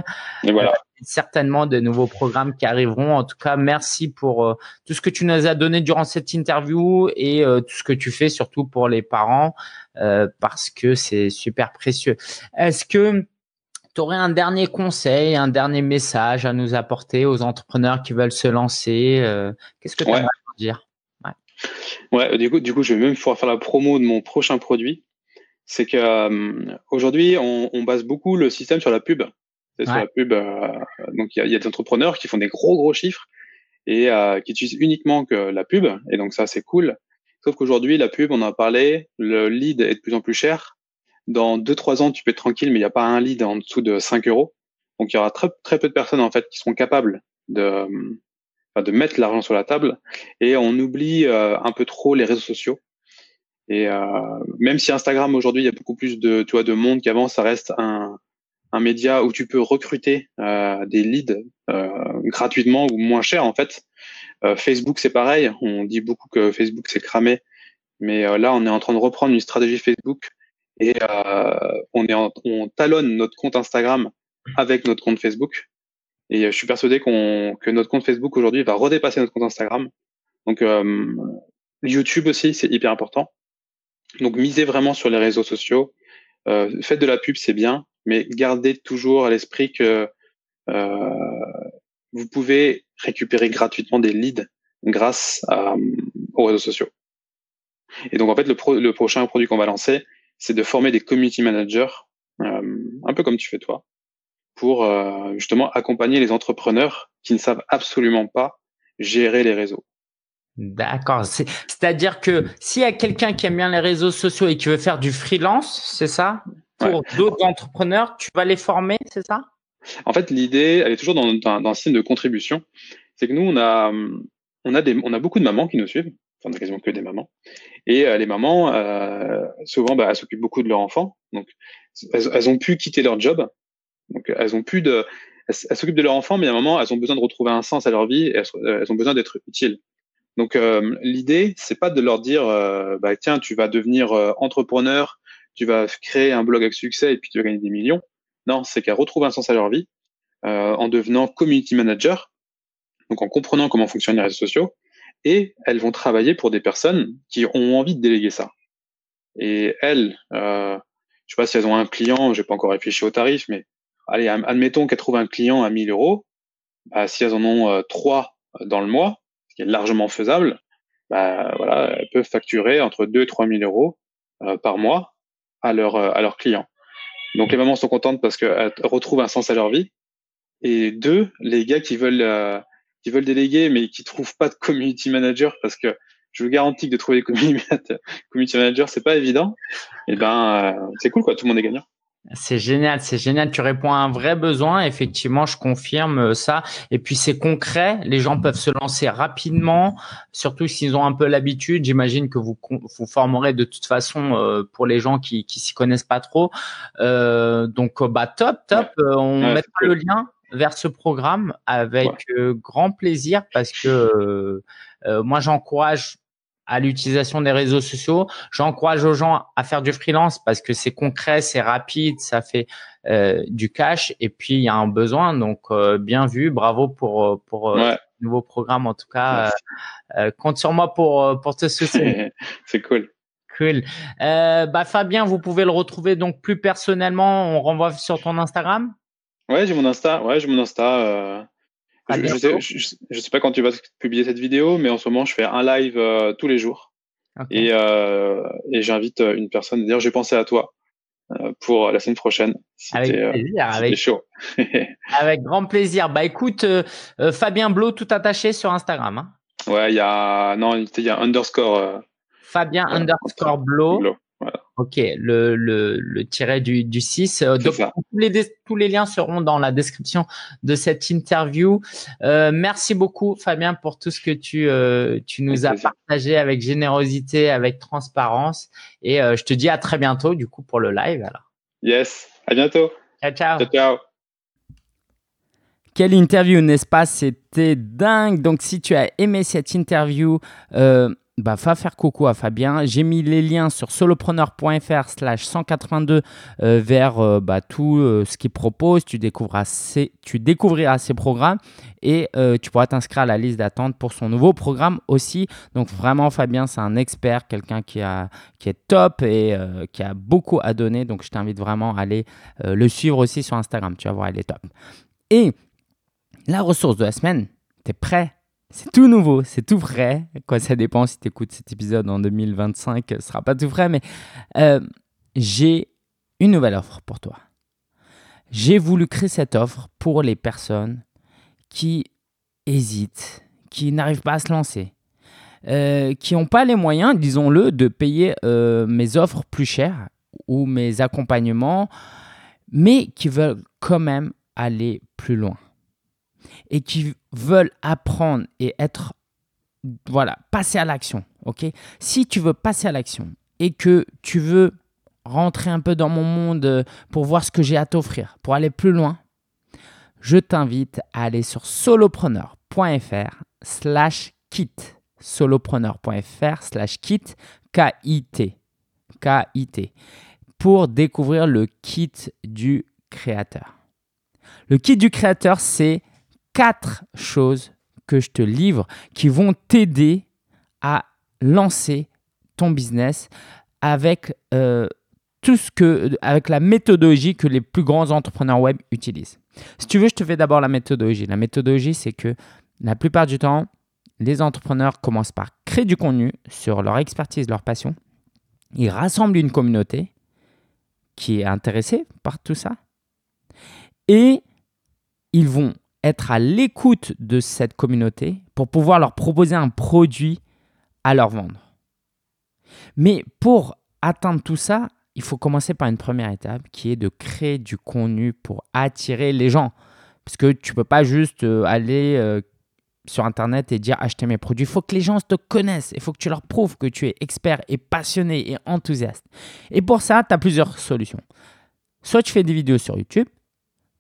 Et voilà certainement de nouveaux programmes qui arriveront. En tout cas, merci pour euh, tout ce que tu nous as donné durant cette interview et euh, tout ce que tu fais surtout pour les parents euh, parce que c'est super précieux. Est-ce que tu aurais un dernier conseil, un dernier message à nous apporter aux entrepreneurs qui veulent se lancer Qu'est-ce que tu aimerais dire? Ouais. ouais, du coup, du coup, je vais même pouvoir faire la promo de mon prochain produit. C'est que aujourd'hui, on, on base beaucoup le système sur la pub sur la pub. Euh, donc il y a, y a, des entrepreneurs qui font des gros gros chiffres et euh, qui utilisent uniquement que la pub. Et donc ça c'est cool. Sauf qu'aujourd'hui la pub, on en a parlé, le lead est de plus en plus cher. Dans deux trois ans, tu peux être tranquille, mais il n'y a pas un lead en dessous de 5 euros. Donc il y aura très très peu de personnes en fait qui seront capables de de mettre l'argent sur la table et on oublie euh, un peu trop les réseaux sociaux. Et euh, même si Instagram aujourd'hui il y a beaucoup plus de tu vois de monde qu'avant, ça reste un un média où tu peux recruter euh, des leads euh, gratuitement ou moins cher en fait. Euh, Facebook c'est pareil, on dit beaucoup que Facebook c'est cramé, mais là on est en train de reprendre une stratégie Facebook et on est on talonne notre compte Instagram avec notre compte Facebook. Et je suis persuadé qu'on que notre compte Facebook aujourd'hui va redépasser notre compte Instagram. Donc YouTube aussi c'est hyper important. Donc misez vraiment sur les réseaux sociaux. Faites de la pub c'est bien, mais gardez toujours à l'esprit que euh, vous pouvez récupérer gratuitement des leads grâce aux réseaux sociaux. Et donc en fait, le, le prochain produit qu'on va lancer, c'est de former des community managers, un peu comme tu fais toi, pour justement accompagner les entrepreneurs qui ne savent absolument pas gérer les réseaux. D'accord. C'est-à-dire que s'il y a quelqu'un qui aime bien les réseaux sociaux et qui veut faire du freelance, c'est ça? Pour d'autres entrepreneurs, tu vas les former, c'est ça? En fait, l'idée, elle est toujours dans, dans, un signe de contribution. C'est que nous, on a, on a des, on a beaucoup de mamans qui nous suivent. Enfin, on a quasiment que des mamans. Et euh, les mamans, euh, souvent, bah, elles s'occupent beaucoup de leurs enfants. Donc, elles, elles, ont pu quitter leur job. Donc, elles ont pu de, elles s'occupent de leurs enfants, mais à un moment, elles ont besoin de retrouver un sens à leur vie. Et elles ont besoin d'être utiles. Donc euh, l'idée, c'est pas de leur dire, euh, bah, tiens, tu vas devenir euh, entrepreneur, tu vas créer un blog avec succès et puis tu vas gagner des millions. Non, c'est qu'elles retrouvent un sens à leur vie en devenant community manager, donc en comprenant comment fonctionnent les réseaux sociaux, et elles vont travailler pour des personnes qui ont envie de déléguer ça. Et elles, euh, je sais pas si elles ont un client, j'ai pas encore réfléchi au tarif, mais allez, admettons qu'elles trouvent un client à 1000 euros, bah, si elles en ont trois dans le mois, ce qui est largement faisable, bah, voilà, elles peuvent facturer entre 2 et 3 000 euros euh, par mois à, leur, euh, à leurs clients. Donc les mamans sont contentes parce qu'elles retrouvent un sens à leur vie. Et deux, les gars qui veulent euh, qui veulent déléguer mais qui trouvent pas de community manager parce que je vous garantis que de trouver des community managers c'est pas évident. Et eh ben c'est cool quoi, tout le monde est gagnant. C'est génial, c'est génial. Tu réponds à un vrai besoin. Effectivement, je confirme euh, ça. Et puis c'est concret. Les gens peuvent se lancer rapidement, surtout s'ils ont un peu l'habitude. J'imagine que vous vous formerez de toute façon euh, pour les gens qui qui s'y connaissent pas trop. Euh, donc bah top, top. On mettra le lien vers ce programme avec grand plaisir parce que moi j'encourage à l'utilisation des réseaux sociaux. J'encourage aux gens à faire du freelance parce que c'est concret, c'est rapide, ça fait euh, du cash et puis il y a un besoin. Donc euh, bien vu, bravo pour euh, pour euh, nouveau programme en tout cas. compte sur moi pour pour te soutenir. c'est cool. Cool. bah Fabien, vous pouvez le retrouver donc plus personnellement. On renvoie sur ton Instagram? Ouais, j'ai mon Insta. Ouais, j'ai mon Insta. Je, je, sais, je, sais, pas quand tu vas publier cette vidéo, mais en ce moment, je fais un live euh, tous les jours. Et, euh, et j'invite euh, une personne. D'ailleurs, j'ai pensé à toi euh, pour la semaine prochaine. avec plaisir. avec, chaud. avec grand plaisir. Bah écoute, Fabien Blo, tout attaché sur Instagram. Hein. Ouais, il y a non, il y a underscore. Fabien underscore Blo. Ok, le, le, le tiret du, du 6. Euh, donc, tous les, tous les liens seront dans la description de cette interview. Euh, merci beaucoup, Fabien, pour tout ce que tu, euh, tu nous as partagé avec générosité, avec transparence. Et je te dis à très bientôt, du coup, pour le live. Alors. Yes, à bientôt. Ciao, ciao. Ciao, ciao. Quelle interview, n'est-ce pas? C'était dingue. Donc, si tu as aimé cette interview, euh, bah, va faire coucou à Fabien. J'ai mis les liens sur solopreneur.fr slash 182 euh, vers euh, bah, tout euh, ce qu'il propose. Tu découvriras, ses, tu découvriras programmes et tu pourras t'inscrire à la liste d'attente pour son nouveau programme aussi. Donc vraiment, Fabien, c'est un expert, quelqu'un qui, qui est top et qui a beaucoup à donner. Donc je t'invite vraiment à aller le suivre aussi sur Instagram. Tu vas voir, il est top. Et la ressource de la semaine, tu es prêt? C'est tout nouveau, c'est tout frais. Quoi, ça dépend si tu écoutes cet épisode en 2025, ce sera pas tout frais, mais euh, j'ai une nouvelle offre pour toi. J'ai voulu créer cette offre pour les personnes qui hésitent, qui n'arrivent pas à se lancer, euh, qui n'ont pas les moyens, disons-le, de payer euh, mes offres plus chères ou mes accompagnements, mais qui veulent quand même aller plus loin et qui veulent apprendre et être, voilà, passer à l'action. Ok? Si tu veux passer à l'action et que tu veux rentrer un peu dans mon monde euh, pour voir ce que j'ai à t'offrir, pour aller plus loin, je t'invite à aller sur solopreneur.fr slash kit. Solopreneur.fr slash kit, K-I-T. K-I-T. Pour découvrir le kit du créateur. Le kit du créateur, c'est quatre choses que je te livre qui vont t'aider à lancer ton business avec euh, tout ce que, avec la méthodologie que les plus grands entrepreneurs web utilisent. Si tu veux, je te fais d'abord la méthodologie. La méthodologie, c'est que la plupart du temps, les entrepreneurs commencent par créer du contenu sur leur expertise, leur passion. Ils rassemblent une communauté qui est intéressée par tout ça. Et ils vont être à l'écoute de cette communauté pour pouvoir leur proposer un produit à leur vendre. Mais pour atteindre tout ça, il faut commencer par une première étape qui est de créer du contenu pour attirer les gens. Parce que tu ne peux pas juste euh, aller euh, sur Internet et dire acheter mes produits. Il faut que les gens te connaissent. Il faut que tu leur prouves que tu es expert et passionné et enthousiaste. Et pour ça, tu as plusieurs solutions. Soit tu fais des vidéos sur YouTube,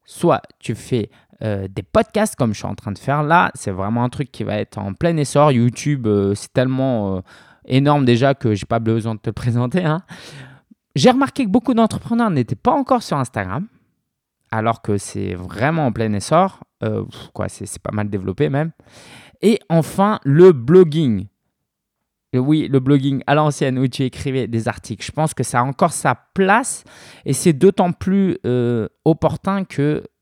soit tu fais euh, des podcasts comme je suis en train de faire là. C'est vraiment un truc qui va être en plein essor. YouTube, c'est tellement énorme déjà que j'ai pas besoin de te le présenter. Hein. J'ai remarqué que beaucoup d'entrepreneurs n'étaient pas encore sur Instagram, alors que c'est vraiment en plein essor. Euh, quoi, c'est pas mal développé même. Et enfin, le blogging. oui, le blogging à l'ancienne où tu écrivais des articles. Je pense que ça a encore sa place et c'est d'autant plus euh, opportun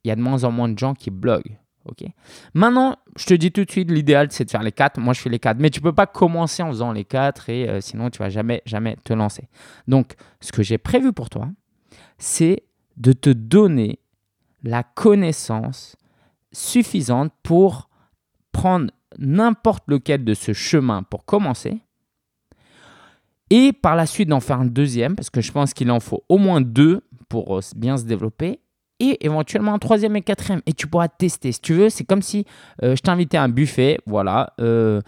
qu'il y a de moins en moins de gens qui bloguent. Ok? Maintenant, je te dis tout de suite, l'idéal c'est de faire les quatre. Moi, je fais les quatre, mais tu peux pas commencer en faisant les quatre et euh, sinon tu vas jamais, jamais te lancer. Donc, ce que j'ai prévu pour toi, c'est de te donner la connaissance suffisante pour prendre n'importe lequel de ce chemin pour commencer et par la suite d'en faire un deuxième parce que je pense qu'il en faut au moins deux pour euh, bien se développer et éventuellement un troisième et quatrième. Et tu pourras tester. Si tu veux, c'est comme si euh, je t'invitais à un buffet. Voilà. Euh,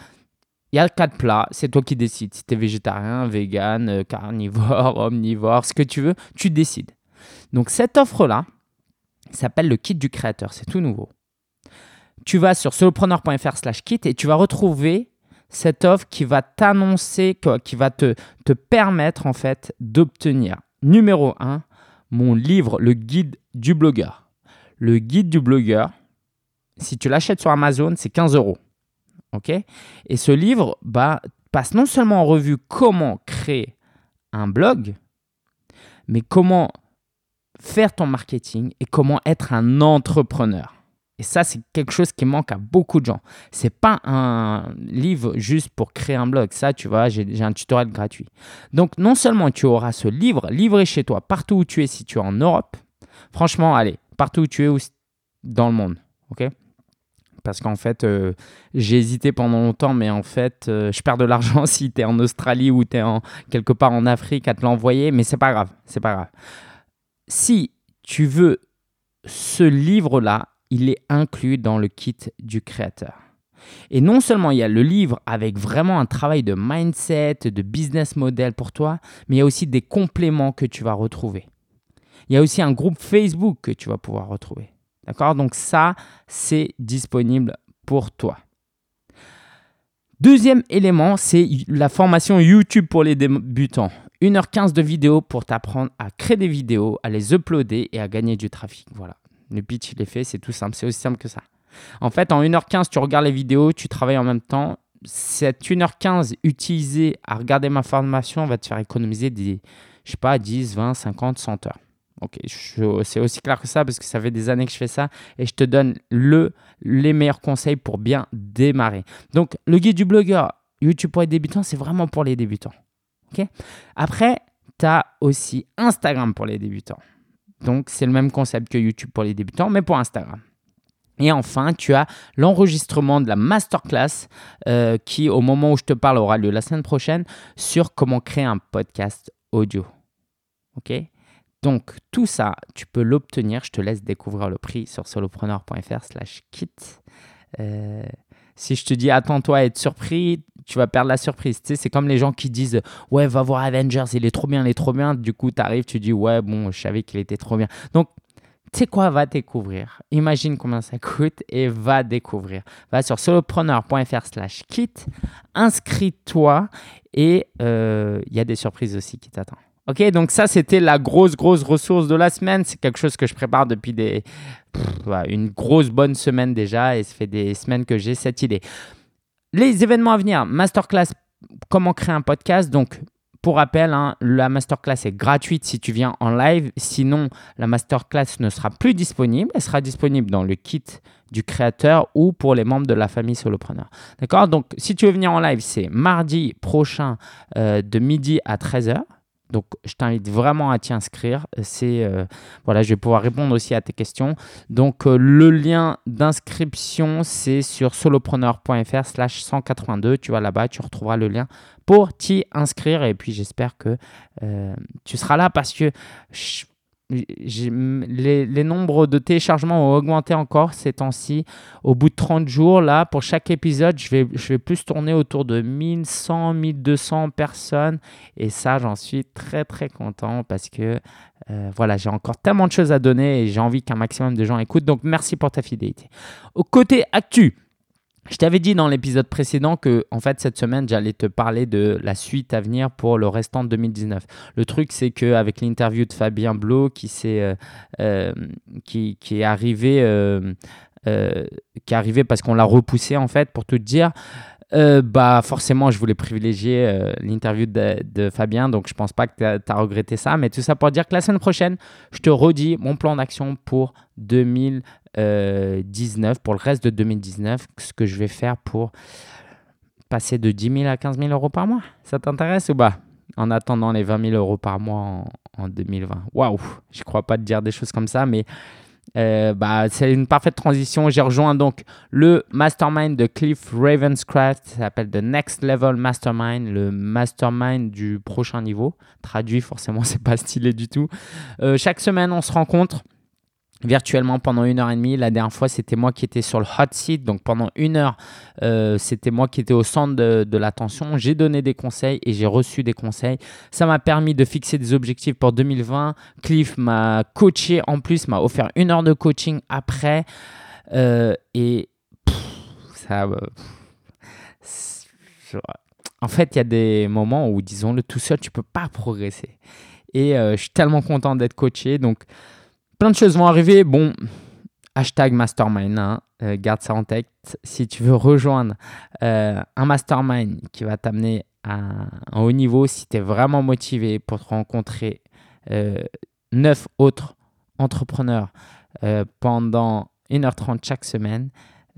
il y a quatre plats. C'est toi qui décides. Si tu es végétarien, vegan, euh, carnivore, omnivore, ce que tu veux, tu décides. Donc cette offre-là s'appelle le kit du créateur. C'est tout nouveau. Tu vas sur solopreneur.fr slash kit et tu vas retrouver cette offre qui va t'annoncer, qui va te, te permettre en fait d'obtenir, numéro 1, mon livre, le guide du blogueur. Le guide du blogueur, si tu l'achètes sur Amazon, c'est 15 euros. Et ce livre bah, passe non seulement en revue comment créer un blog, mais comment faire ton marketing et comment être un entrepreneur. Et ça, c'est quelque chose qui manque à beaucoup de gens. C'est pas un livre juste pour créer un blog. Ça, tu vois, j'ai un tutoriel gratuit. Donc, non seulement tu auras ce livre livré chez toi, partout où tu es, si tu es en Europe. Franchement, allez, partout où tu es dans le monde. OK? Parce qu'en fait, euh, j'ai hésité pendant longtemps, mais en fait, euh, je perds de l'argent si tu es en Australie ou tu es quelque part en Afrique à te l'envoyer, mais c'est pas grave, c'est pas grave. Si tu veux ce livre-là, il est inclus dans le kit du créateur. Et non seulement il y a le livre avec vraiment un travail de mindset, de business model pour toi, mais il y a aussi des compléments que tu vas retrouver. Il y a aussi un groupe Facebook que tu vas pouvoir retrouver. D'accord? Donc ça, c'est disponible pour toi. Deuxième élément, c'est la formation YouTube pour les débutants. 1h15 de vidéos pour t'apprendre à créer des vidéos, à les uploader et à gagner du trafic. Voilà. Le pitch, il est fait, c'est tout simple, c'est aussi simple que ça. En fait, en 1h15, tu regardes les vidéos, tu travailles en même temps. Cette 1h15 utilisée à regarder ma formation va te faire économiser des, je sais pas, 10, 20, 50, 100 heures. Ok, c'est aussi clair que ça parce que ça fait des années que je fais ça et je te donne le, les meilleurs conseils pour bien démarrer. Donc, le guide du blogueur YouTube pour les débutants, c'est vraiment pour les débutants. Ok? Après, tu as aussi Instagram pour les débutants. Donc, c'est le même concept que YouTube pour les débutants, mais pour Instagram. Et enfin, tu as l'enregistrement de la masterclass euh, qui, au moment où je te parle, aura lieu la semaine prochaine sur comment créer un podcast audio. OK? Donc, tout ça, tu peux l'obtenir. Je te laisse découvrir le prix sur solopreneur.fr slash kit. Euh, si je te dis attends-toi à être surpris, tu vas perdre la surprise. Tu sais, c'est comme les gens qui disent ouais, va voir Avengers, il est trop bien, il est trop bien. Du coup, tu arrives, tu dis ouais, bon, je savais qu'il était trop bien. Donc, tu sais quoi, va découvrir. Imagine combien ça coûte et va découvrir. Va sur solopreneur.fr slash kit, inscris-toi et euh, il y a des surprises aussi qui t'attendent. Ok, donc ça c'était la grosse grosse ressource de la semaine. C'est quelque chose que je prépare depuis des une grosse bonne semaine déjà et ça fait des semaines que j'ai cette idée. Les événements à venir, masterclass, comment créer un podcast. Donc pour rappel, hein, la masterclass est gratuite si tu viens en live. Sinon, la masterclass ne sera plus disponible. Elle sera disponible dans le kit du créateur ou pour les membres de la famille solopreneur. D'accord? Donc, si tu veux venir en live, c'est mardi prochain euh, de midi à 13h. Donc, je t'invite vraiment à t'y inscrire. C'est euh, voilà, je vais pouvoir répondre aussi à tes questions. Donc, euh, le lien d'inscription, c'est sur solopreneur.fr/slash 182. Tu vas là-bas, tu retrouveras le lien pour t'y inscrire. Et puis, j'espère que euh, tu seras là parce que les, nombres de téléchargements ont augmenté encore ces temps-ci. Au bout de 30 jours, là, pour chaque épisode, je vais, je vais plus tourner autour de 1100, 1200 personnes. Et ça, j'en suis très, très content parce que euh, voilà, j'ai encore tellement de choses à donner et j'ai envie qu'un maximum de gens écoutent. Donc, merci pour ta fidélité. Au côté actu, je t'avais dit dans l'épisode précédent que en fait cette semaine j'allais te parler de la suite à venir pour le restant de 2019. Le truc c'est que avec l'interview de Fabien Blo qui, euh, euh, qui, qui, est arrivé euh, qui est arrivé parce qu'on l'a repoussé en fait pour te dire bah forcément je voulais privilégier l'interview de, Fabien donc je pense pas que tu as, regretté ça mais tout ça pour dire que la semaine prochaine je te redis mon plan d'action pour 2019 19 pour le reste de 2019, ce que je vais faire pour passer de 10 000 à 15 000 euros par mois. Ça t'intéresse ou pas? En attendant les 20 000 euros par mois en, 2020. Waouh Je crois pas te dire des choses comme ça, mais euh, bah, c'est une parfaite transition. J'ai rejoint donc le mastermind de Cliff Ravenscraft, ça s'appelle The Next Level Mastermind, le mastermind du prochain niveau. Traduit, forcément, c'est pas stylé du tout. Euh, chaque semaine, on se rencontre virtuellement pendant une heure et demie. La dernière fois, c'était moi qui étais sur le hot seat. Donc pendant une heure, euh, c'était moi qui étais au centre de, l'attention. J'ai donné des conseils et j'ai reçu des conseils. Ça m'a permis de fixer des objectifs pour 2020. Cliff m'a coaché en plus, m'a offert une heure de coaching après. Euh, et ça... en fait, il y a des moments où, disons-le, tout seul, tu peux pas progresser. Et euh, je suis tellement content d'être coaché. Donc, plein de choses vont arriver. Bon, hashtag mastermind, hein. euh, garde ça en tête. Si tu veux rejoindre euh, un mastermind qui va t'amener à un haut niveau, si tu es vraiment motivé pour te rencontrer euh, neuf autres entrepreneurs pendant 1h30 chaque semaine,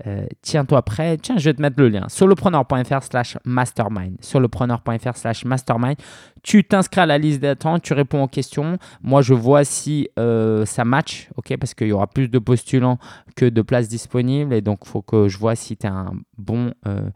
euh, tiens-toi prêt. Tiens, je vais te mettre le lien. Solopreneur.fr slash mastermind. Solopreneur.fr slash mastermind. Tu t'inscris à la liste d'attente, tu réponds aux questions. Moi, je vois si euh, ça match, ok, parce qu'il y aura plus de postulants que de places disponibles. Et donc, il faut que je vois si tu es un bon, euh,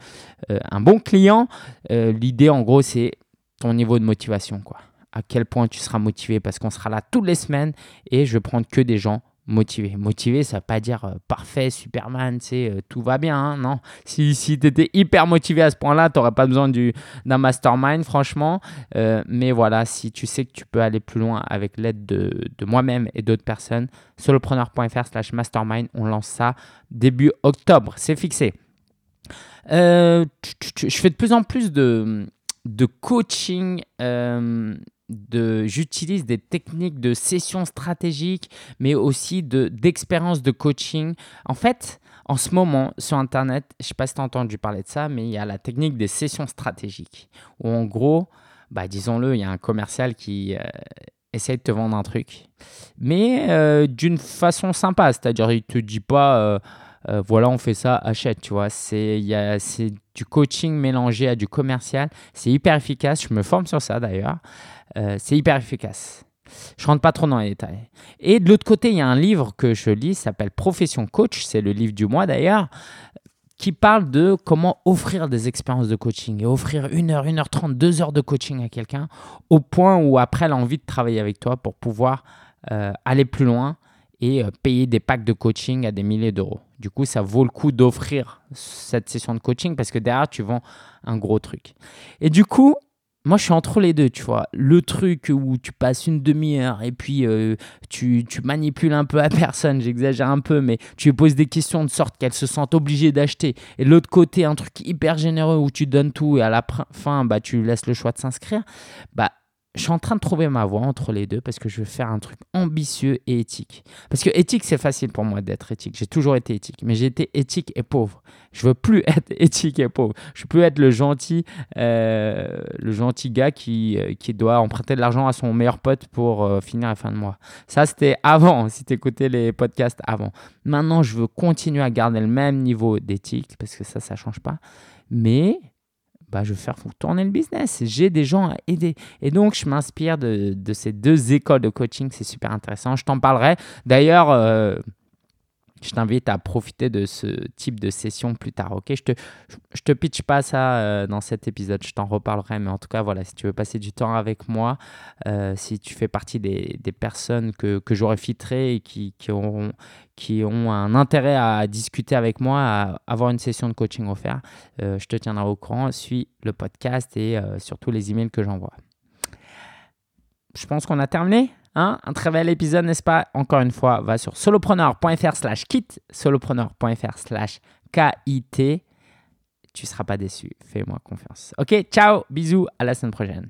un bon client. L'idée, en gros, c'est ton niveau de motivation, quoi. À quel point tu seras motivé? Parce qu'on sera là toutes les semaines et je vais prendre que des gens motivé. Motivé, ça ne veut pas dire euh, parfait, Superman, euh, tout va bien. Hein, non, si, si tu étais hyper motivé à ce point-là, tu n'aurais pas besoin d'un mastermind, franchement. Euh, mais voilà, si tu sais que tu peux aller plus loin avec l'aide de, de moi-même et d'autres personnes, solopreneur.fr slash mastermind, on lance ça début octobre. C'est fixé. je fais de plus en plus de, de coaching j'utilise des techniques de session stratégique, mais aussi d'expérience de, coaching. En fait, en ce moment, sur Internet, je ne sais pas si tu as entendu parler de ça, mais il y a la technique des sessions stratégiques, où en gros, bah, disons-le, il y a un commercial qui euh, essaye de te vendre un truc, mais euh, d'une façon sympa, c'est-à-dire il ne te dit pas... Euh, euh, voilà, on fait ça, achète, tu vois. C'est du coaching mélangé à du commercial. C'est hyper efficace. Je me forme sur ça d'ailleurs. Euh, c'est hyper efficace. Je rentre pas trop dans les détails. Et de l'autre côté, il y a un livre que je lis, s'appelle Profession Coach, c'est le livre du mois d'ailleurs, qui parle de comment offrir des expériences de coaching et offrir une heure, une heure trente, deux heures de coaching à quelqu'un au point où après elle a envie de travailler avec toi pour pouvoir euh, aller plus loin et euh, payer des packs de coaching à des milliers d'euros. Du coup, ça vaut le coup d'offrir cette session de coaching parce que derrière, tu vends un gros truc. Et du coup, moi, je suis entre les deux, tu vois. Le truc où tu passes une demi-heure et puis euh, tu, tu, manipules un peu la personne, j'exagère un peu, mais tu lui poses des questions de sorte qu'elle se sente obligée d'acheter. Et l'autre côté, un truc hyper généreux où tu donnes tout et à la fin, bah, tu laisses le choix de s'inscrire. Bah, je suis en train de trouver ma voie entre les deux parce que je veux faire un truc ambitieux et éthique. Parce que éthique, c'est facile pour moi d'être éthique. J'ai toujours été éthique, mais j'ai été éthique et pauvre. Je veux plus être éthique et pauvre. Je peux être le gentil, euh, le gentil gars qui, euh, qui doit emprunter de l'argent à son meilleur pote pour euh, finir la fin de mois. Ça, c'était avant, si tu écoutais les podcasts avant. Maintenant, je veux continuer à garder le même niveau d'éthique parce que ça, ça change pas. Mais bah, je veux faire tourner le business. J'ai des gens à aider. Et donc, je m'inspire de, de, ces deux écoles de coaching. C'est super intéressant. Je t'en parlerai. D'ailleurs, euh, je t'invite à profiter de ce type de session plus tard. Ok, je te, je te pitch pas ça euh, dans cet épisode, je t'en reparlerai. Mais en tout cas, voilà, si tu veux passer du temps avec moi, euh, si tu fais partie des, des personnes que, que j'aurais filtrées et qui, qui, auront, qui ont un intérêt à discuter avec moi, à avoir une session de coaching offerte, euh, je te tiendrai au courant. Suis le podcast et surtout les emails que j'envoie. Je pense qu'on a terminé. Hein? un très bel épisode, n'est-ce pas? Encore une fois, va sur solopreneur.fr slash kit, solopreneur.fr slash KIT. Tu ne seras pas déçu, fais-moi confiance. Ok, ciao, bisous, à la semaine prochaine.